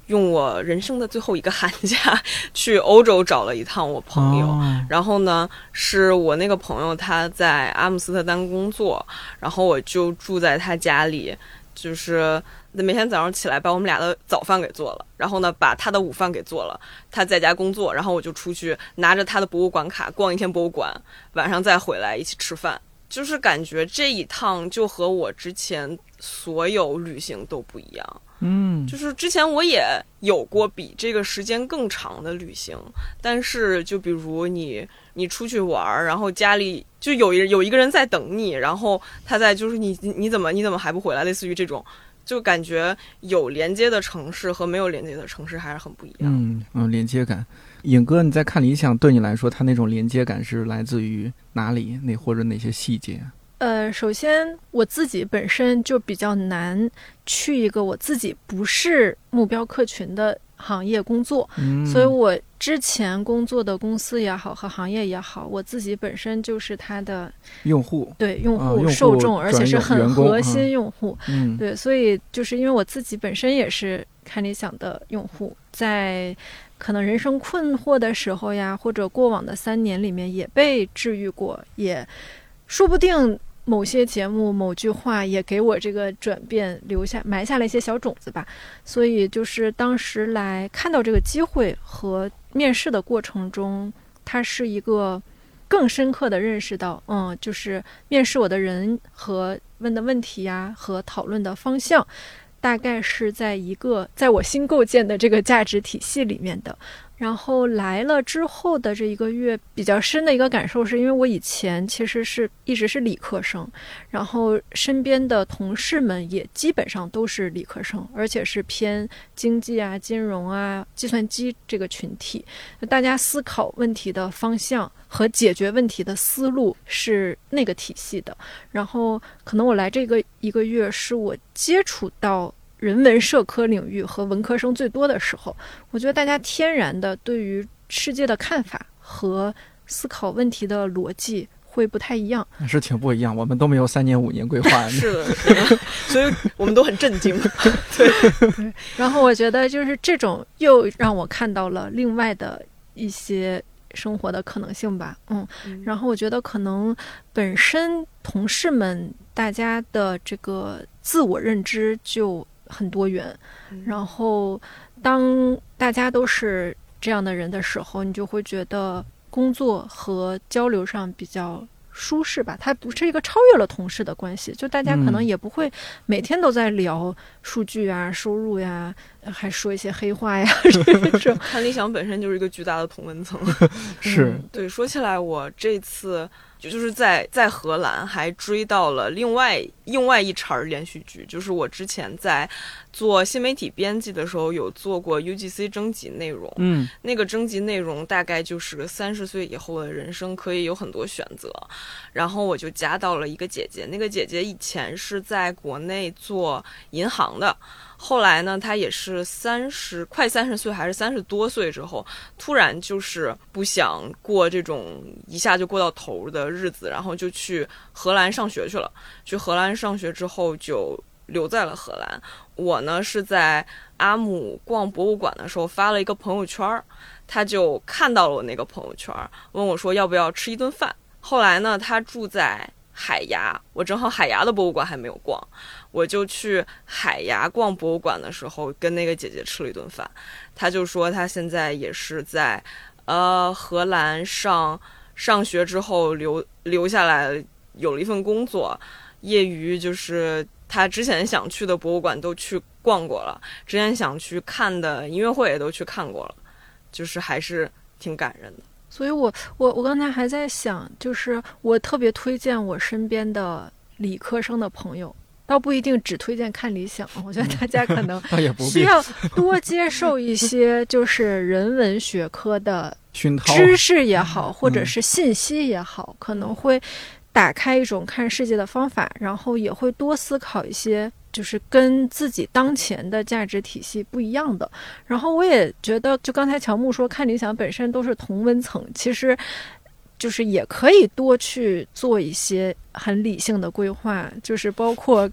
用我人生的最后一个寒假去欧洲找了一趟我朋友。然后呢，是我那个朋友他在阿姆斯特丹工作，然后我就住在他家里，就是。每天早上起来把我们俩的早饭给做了，然后呢把他的午饭给做了。他在家工作，然后我就出去拿着他的博物馆卡逛一天博物馆，晚上再回来一起吃饭。就是感觉这一趟就和我之前所有旅行都不一样。嗯，就是之前我也有过比这个时间更长的旅行，但是就比如你你出去玩儿，然后家里就有一有一个人在等你，然后他在就是你你你怎么你怎么还不回来？类似于这种。就感觉有连接的城市和没有连接的城市还是很不一样。嗯嗯，连接感。尹哥，你在看理想，对你来说，它那种连接感是来自于哪里？那或者哪些细节？呃，首先我自己本身就比较难去一个我自己不是目标客群的。行业工作，所以我之前工作的公司也好和行业也好，我自己本身就是它的用户，对用户受众，而且是很核心用户。嗯，对，所以就是因为我自己本身也是看理想的用户，在可能人生困惑的时候呀，或者过往的三年里面也被治愈过，也说不定。某些节目、某句话也给我这个转变留下埋下了一些小种子吧。所以就是当时来看到这个机会和面试的过程中，它是一个更深刻的认识到，嗯，就是面试我的人和问的问题呀，和讨论的方向，大概是在一个在我新构建的这个价值体系里面的。然后来了之后的这一个月，比较深的一个感受是，因为我以前其实是一直是理科生，然后身边的同事们也基本上都是理科生，而且是偏经济啊、金融啊、计算机这个群体，大家思考问题的方向。和解决问题的思路是那个体系的。然后可能我来这个一个月，是我接触到人文社科领域和文科生最多的时候。我觉得大家天然的对于世界的看法和思考问题的逻辑。会不太一样，是挺不一样。我们都没有三年五年规划，是 的，所以我们都很震惊。对，然后我觉得就是这种又让我看到了另外的一些生活的可能性吧。嗯，然后我觉得可能本身同事们大家的这个自我认知就很多元，然后当大家都是这样的人的时候，你就会觉得。工作和交流上比较舒适吧，它不是一个超越了同事的关系，就大家可能也不会每天都在聊数据啊、收入呀，还说一些黑话呀 这种。看理想本身就是一个巨大的同文层，是对。说起来，我这次。就是在在荷兰还追到了另外另外一茬连续剧，就是我之前在做新媒体编辑的时候有做过 UGC 征集内容，嗯，那个征集内容大概就是三十岁以后的人生可以有很多选择，然后我就加到了一个姐姐，那个姐姐以前是在国内做银行的。后来呢，他也是三十快三十岁，还是三十多岁之后，突然就是不想过这种一下就过到头的日子，然后就去荷兰上学去了。去荷兰上学之后，就留在了荷兰。我呢是在阿姆逛博物馆的时候发了一个朋友圈，他就看到了我那个朋友圈，问我说要不要吃一顿饭。后来呢，他住在海牙，我正好海牙的博物馆还没有逛。我就去海牙逛博物馆的时候，跟那个姐姐吃了一顿饭。她就说她现在也是在，呃，荷兰上上学之后留留下来，有了一份工作。业余就是她之前想去的博物馆都去逛过了，之前想去看的音乐会也都去看过了，就是还是挺感人的。所以我我我刚才还在想，就是我特别推荐我身边的理科生的朋友。倒不一定只推荐看理想，我觉得大家可能 需要多接受一些就是人文学科的知识也好，或者是信息也好，可能会打开一种看世界的方法，然后也会多思考一些就是跟自己当前的价值体系不一样的。然后我也觉得，就刚才乔木说，看理想本身都是同温层，其实。就是也可以多去做一些很理性的规划，就是包括，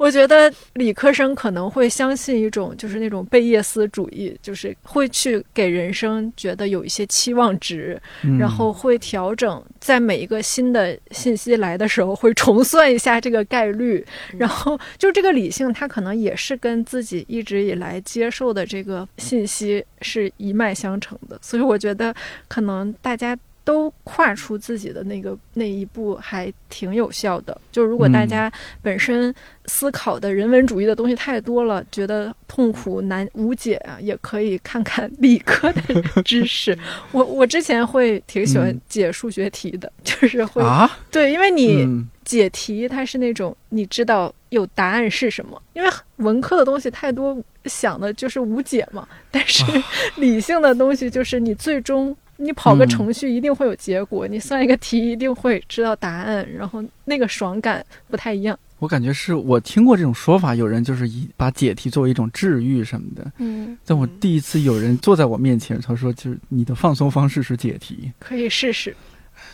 我觉得理科生可能会相信一种就是那种贝叶斯主义，就是会去给人生觉得有一些期望值，然后会调整在每一个新的信息来的时候会重算一下这个概率，然后就这个理性，它可能也是跟自己一直以来接受的这个信息是一脉相承的，所以我觉得可能大家。都跨出自己的那个那一步还挺有效的。就如果大家本身思考的人文主义的东西太多了，觉得痛苦难无解啊，也可以看看理科的知识。我我之前会挺喜欢解数学题的，就是会啊，对，因为你解题它是那种你知道有答案是什么，因为文科的东西太多，想的就是无解嘛。但是 理性的东西就是你最终。你跑个程序一定会有结果，你算一个题一定会知道答案，然后那个爽感不太一样。我感觉是我听过这种说法，有人就是以把解题作为一种治愈什么的。嗯，但我第一次有人坐在我面前，他说就是你的放松方式是解题，可以试试。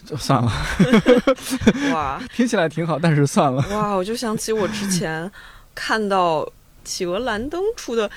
就算了。哇，听起来挺好，但是算了。哇，我就想起我之前看到企鹅蓝灯出的。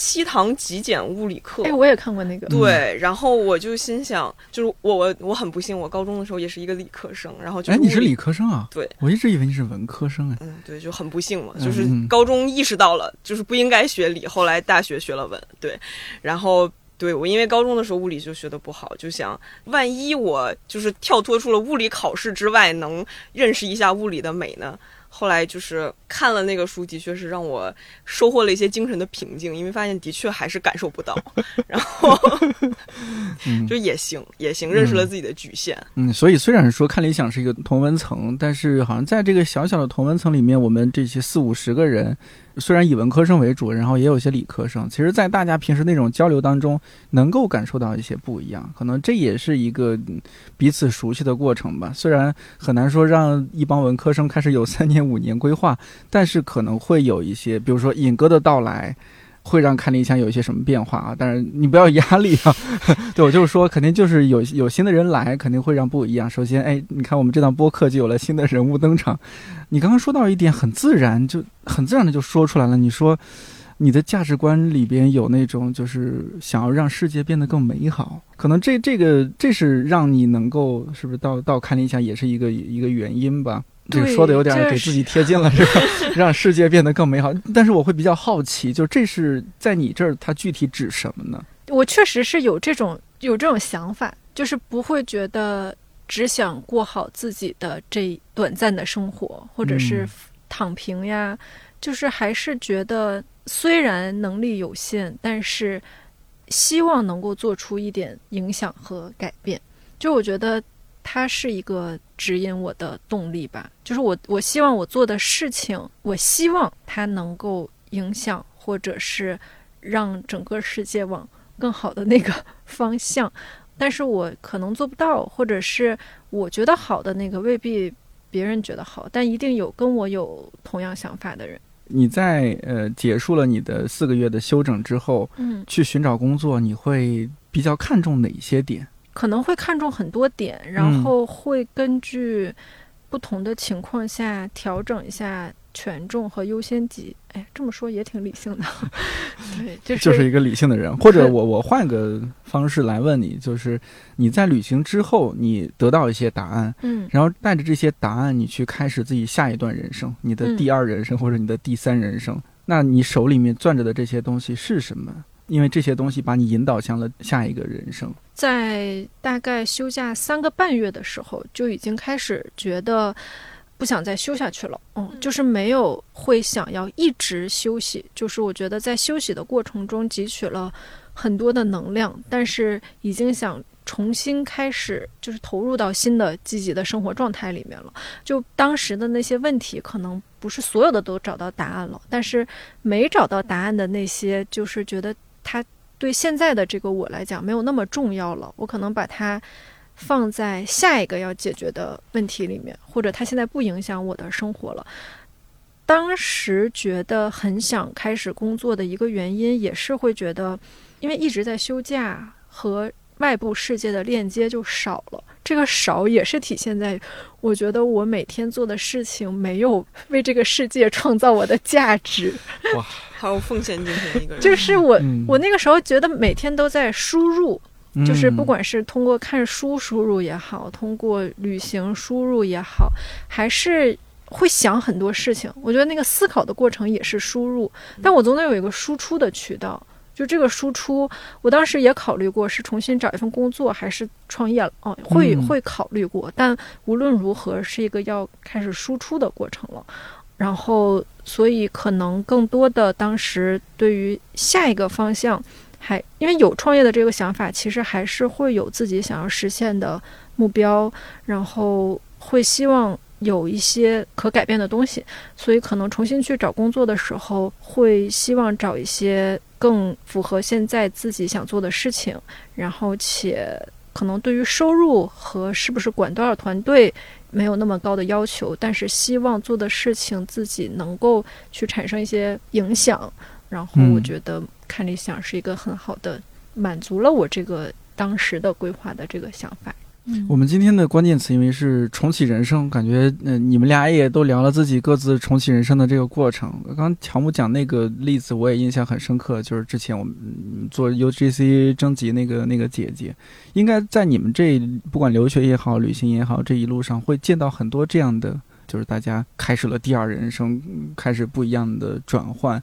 七堂极简物理课，哎，我也看过那个。对，然后我就心想，就是我我我很不幸，我高中的时候也是一个理科生，然后就哎，你是理科生啊？对，我一直以为你是文科生哎。嗯，对，就很不幸嘛，就是高中意识到了，就是不应该学理，后来大学学了文。对，然后对我因为高中的时候物理就学的不好，就想万一我就是跳脱出了物理考试之外，能认识一下物理的美呢？后来就是看了那个书，的确是让我收获了一些精神的平静，因为发现的确还是感受不到，然后 就也行也行，认识了自己的局限。嗯，所以虽然说看理想是一个同文层，但是好像在这个小小的同文层里面，我们这些四五十个人。虽然以文科生为主，然后也有些理科生，其实，在大家平时那种交流当中，能够感受到一些不一样。可能这也是一个彼此熟悉的过程吧。虽然很难说让一帮文科生开始有三年、五年规划，但是可能会有一些，比如说尹哥的到来。会让看理想有一些什么变化啊？但是你不要压力啊。对我就是说，肯定就是有有新的人来，肯定会让不一样。首先，哎，你看我们这档播客就有了新的人物登场。你刚刚说到一点很自然，就很自然的就说出来了。你说你的价值观里边有那种就是想要让世界变得更美好，可能这这个这是让你能够是不是到到看理想也是一个一个原因吧？这个说的有点给自己贴金了，是吧？让世界变得更美好。但是我会比较好奇，就这是在你这儿，它具体指什么呢？我确实是有这种有这种想法，就是不会觉得只想过好自己的这短暂的生活，或者是躺平呀。就是还是觉得虽然能力有限，但是希望能够做出一点影响和改变。就我觉得。它是一个指引我的动力吧，就是我我希望我做的事情，我希望它能够影响，或者是让整个世界往更好的那个方向。但是我可能做不到，或者是我觉得好的那个未必别人觉得好，但一定有跟我有同样想法的人。你在呃结束了你的四个月的休整之后，嗯，去寻找工作，你会比较看重哪些点？可能会看重很多点，然后会根据不同的情况下调整一下权重和优先级。哎，这么说也挺理性的，对，就是就是一个理性的人。或者我我换个方式来问你，就是你在旅行之后，你得到一些答案，嗯，然后带着这些答案，你去开始自己下一段人生，你的第二人生或者你的第三人生，那你手里面攥着的这些东西是什么？因为这些东西把你引导向了下一个人生。在大概休假三个半月的时候，就已经开始觉得不想再休下去了。嗯，就是没有会想要一直休息。就是我觉得在休息的过程中汲取了很多的能量，但是已经想重新开始，就是投入到新的积极的生活状态里面了。就当时的那些问题，可能不是所有的都找到答案了，但是没找到答案的那些，就是觉得。它对现在的这个我来讲没有那么重要了，我可能把它放在下一个要解决的问题里面，或者它现在不影响我的生活了。当时觉得很想开始工作的一个原因，也是会觉得，因为一直在休假和。外部世界的链接就少了，这个少也是体现在，我觉得我每天做的事情没有为这个世界创造我的价值。哇，好有奉献精神一个人。就是我，我那个时候觉得每天都在输入，就是不管是通过看书输入也好，通过旅行输入也好，还是会想很多事情。我觉得那个思考的过程也是输入，但我总得有一个输出的渠道。就这个输出，我当时也考虑过是重新找一份工作还是创业了哦，会会考虑过，但无论如何是一个要开始输出的过程了。然后，所以可能更多的当时对于下一个方向，还因为有创业的这个想法，其实还是会有自己想要实现的目标，然后会希望。有一些可改变的东西，所以可能重新去找工作的时候，会希望找一些更符合现在自己想做的事情，然后且可能对于收入和是不是管多少团队没有那么高的要求，但是希望做的事情自己能够去产生一些影响。然后我觉得看理想是一个很好的满足了我这个当时的规划的这个想法。我们今天的关键词因为是重启人生，感觉嗯，你们俩也都聊了自己各自重启人生的这个过程。刚乔木讲那个例子，我也印象很深刻，就是之前我们做 UGC 征集那个那个姐姐，应该在你们这不管留学也好，旅行也好，这一路上会见到很多这样的，就是大家开始了第二人生，开始不一样的转换。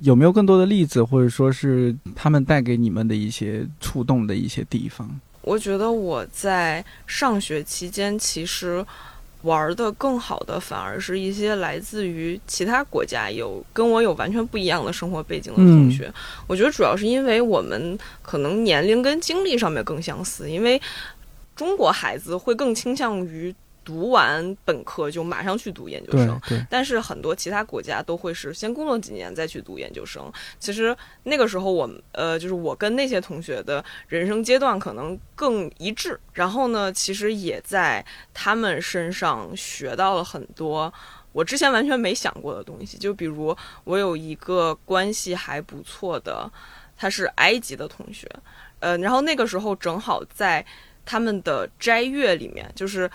有没有更多的例子，或者说是他们带给你们的一些触动的一些地方？我觉得我在上学期间，其实玩的更好的，反而是一些来自于其他国家有跟我有完全不一样的生活背景的同学。我觉得主要是因为我们可能年龄跟经历上面更相似，因为中国孩子会更倾向于读完本科就马上去读研究生。但是很多其他国家都会是先工作几年再去读研究生。其实那个时候我呃，就是我跟那些同学的人生阶段可能更一致。然后呢，其实也在他们身上学到了很多我之前完全没想过的东西。就比如我有一个关系还不错的，他是埃及的同学。呃，然后那个时候正好在他们的斋月里面，就是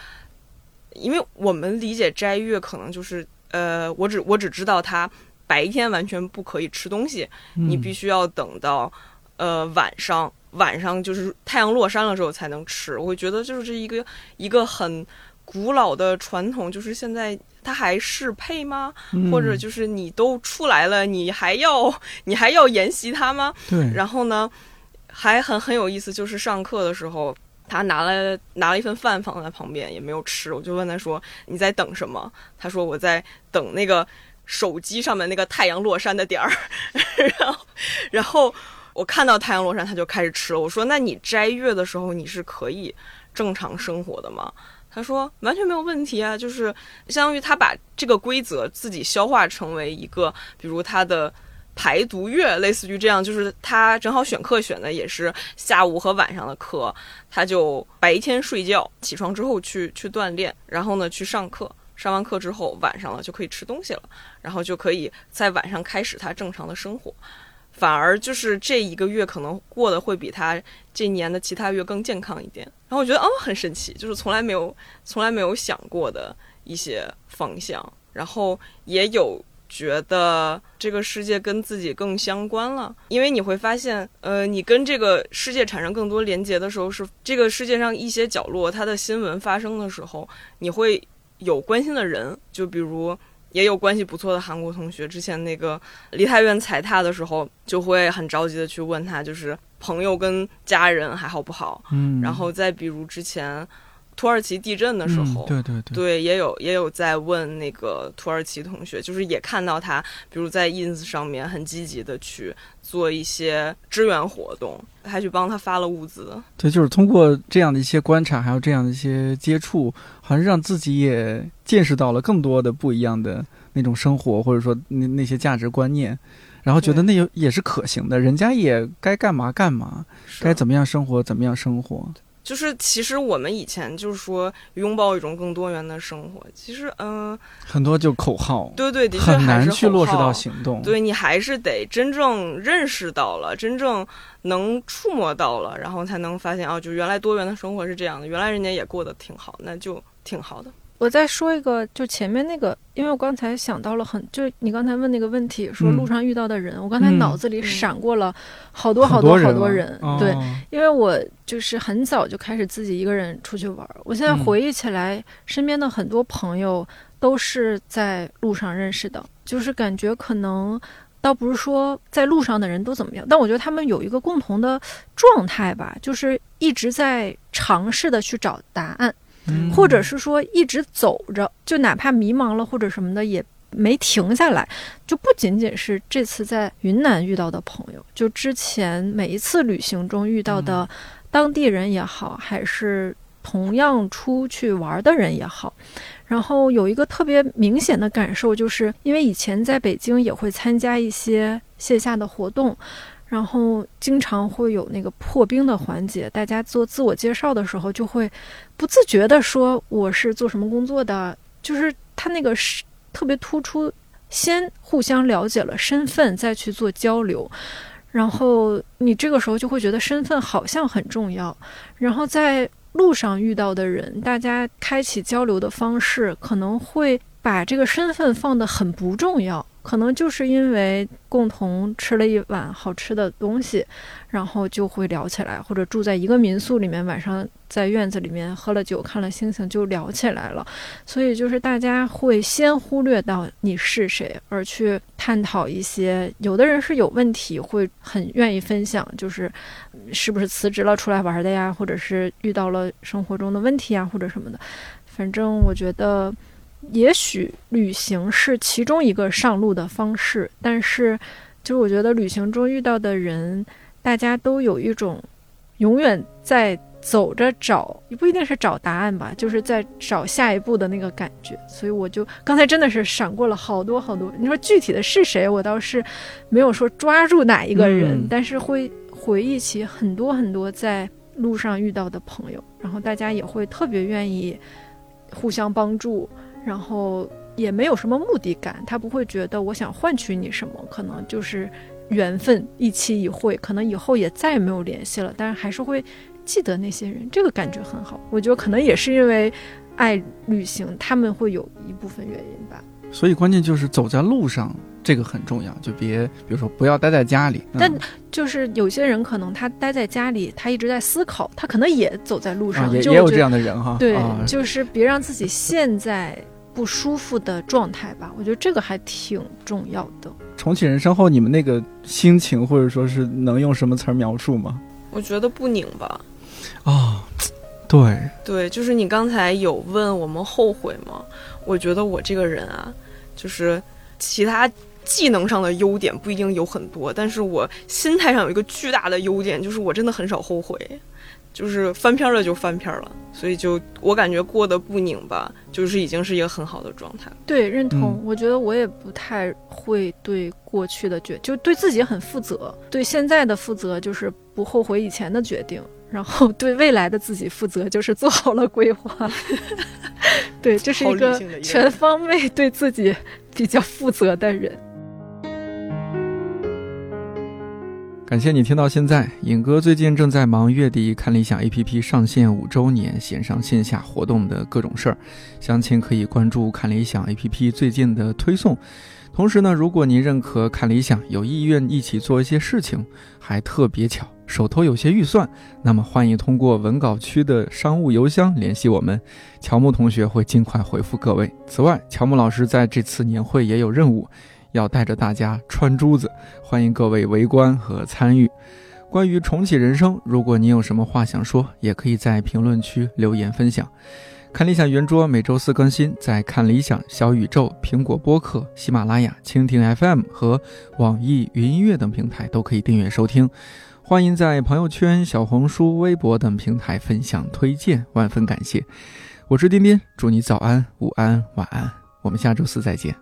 因为我们理解斋月可能就是呃，我只我只知道他白天完全不可以吃东西，你必须要等到呃晚上，晚上就是太阳落山了之后才能吃。我会觉得就是这一个一个很古老的传统，就是现在它还适配吗？或者就是你都出来了，你还要你还要沿袭它吗？对，然后呢？还很很有意思，就是上课的时候，他拿了拿了一份饭放在旁边，也没有吃。我就问他说：“你在等什么？”他说：“我在等那个手机上面那个太阳落山的点儿。”然后，然后我看到太阳落山，他就开始吃了。我说：“那你斋月的时候，你是可以正常生活的吗？”他说：“完全没有问题啊，就是相当于他把这个规则自己消化成为一个，比如他的。”排毒月类似于这样，就是他正好选课选的也是下午和晚上的课，他就白天睡觉，起床之后去去锻炼，然后呢去上课，上完课之后晚上了就可以吃东西了，然后就可以在晚上开始他正常的生活，反而就是这一个月可能过得会比他这年的其他月更健康一点。然后我觉得哦很神奇，就是从来没有从来没有想过的一些方向，然后也有。觉得这个世界跟自己更相关了，因为你会发现，呃，你跟这个世界产生更多连接的时候，是这个世界上一些角落它的新闻发生的时候，你会有关心的人，就比如也有关系不错的韩国同学，之前那个梨泰院踩踏的时候，就会很着急的去问他，就是朋友跟家人还好不好？嗯，然后再比如之前。土耳其地震的时候，对对对，对也有也有在问那个土耳其同学，就是也看到他，比如在 ins 上面很积极的去做一些支援活动，还去帮他发了物资。对，就是通过这样的一些观察，还有这样的一些接触，好像让自己也见识到了更多的不一样的那种生活，或者说那那些价值观念，然后觉得那也也是可行的，人家也该干嘛干嘛，该怎么样生活怎么样生活。就是其实我们以前就是说拥抱一种更多元的生活，其实嗯，很多就口号，对对，的确很难去落实到行动。对你还是得真正认识到了，真正能触摸到了，然后才能发现哦，就原来多元的生活是这样的，原来人家也过得挺好，那就挺好的。我再说一个，就前面那个，因为我刚才想到了很，就你刚才问那个问题，说路上遇到的人，我刚才脑子里闪过了好多好多好多人，对，因为我就是很早就开始自己一个人出去玩，我现在回忆起来，身边的很多朋友都是在路上认识的，就是感觉可能倒不是说在路上的人都怎么样，但我觉得他们有一个共同的状态吧，就是一直在尝试的去找答案。或者是说一直走着，就哪怕迷茫了或者什么的，也没停下来。就不仅仅是这次在云南遇到的朋友，就之前每一次旅行中遇到的当地人也好，还是同样出去玩的人也好。然后有一个特别明显的感受，就是因为以前在北京也会参加一些线下的活动。然后经常会有那个破冰的环节，大家做自我介绍的时候就会不自觉地说我是做什么工作的，就是他那个是特别突出，先互相了解了身份，再去做交流，然后你这个时候就会觉得身份好像很重要，然后在路上遇到的人，大家开启交流的方式可能会把这个身份放得很不重要。可能就是因为共同吃了一碗好吃的东西，然后就会聊起来，或者住在一个民宿里面，晚上在院子里面喝了酒，看了星星，就聊起来了。所以就是大家会先忽略到你是谁，而去探讨一些。有的人是有问题，会很愿意分享，就是是不是辞职了出来玩的呀，或者是遇到了生活中的问题啊，或者什么的。反正我觉得。也许旅行是其中一个上路的方式，但是，就是我觉得旅行中遇到的人，大家都有一种永远在走着找，不一定是找答案吧，就是在找下一步的那个感觉。所以我就刚才真的是闪过了好多好多。你说具体的是谁，我倒是没有说抓住哪一个人，但是会回忆起很多很多在路上遇到的朋友，然后大家也会特别愿意互相帮助，然后也没有什么目的感，他不会觉得我想换取你什么，可能就是缘分一期一会，可能以后也再也没有联系了，但是还是会。记得那些人，这个感觉很好。我觉得可能也是因为爱旅行，他们会有一部分原因吧。所以关键就是走在路上，这个很重要。就别，比如说不要待在家里。但就是有些人可能他待在家里，他一直在思考，他可能也走在路上。也也有这样的人哈。对，就是别让自己陷在不舒服的状态吧。我觉得这个还挺重要的。重启人生后，你们那个心情，或者说是能用什么词儿描述吗？我觉得不拧吧。啊，对对，就是你刚才有问我们后悔吗？我觉得我这个人啊，就是其他技能上的优点不一定有很多，但是我心态上有一个巨大的优点，就是我真的很少后悔，就是翻篇了就翻篇了，所以就我感觉过得不拧吧，就是已经是一个很好的状态。对，认同。我觉得我也不太会对过去的决，就对自己很负责，对现在的负责就是不后悔以前的决定。然后对未来的自己负责，就是做好了规划。对，这是一个全方位对自己比较负责的人。感谢你听到现在，尹哥最近正在忙月底看理想 APP 上线五周年线上线下活动的各种事儿，详情可以关注看理想 APP 最近的推送。同时呢，如果您认可看理想，有意愿一起做一些事情，还特别巧。手头有些预算，那么欢迎通过文稿区的商务邮箱联系我们，乔木同学会尽快回复各位。此外，乔木老师在这次年会也有任务，要带着大家穿珠子，欢迎各位围观和参与。关于重启人生，如果你有什么话想说，也可以在评论区留言分享。看理想圆桌每周四更新，在看理想、小宇宙、苹果播客、喜马拉雅、蜻蜓 FM 和网易云音乐等平台都可以订阅收听。欢迎在朋友圈、小红书、微博等平台分享推荐，万分感谢。我是丁丁，祝你早安、午安、晚安。我们下周四再见。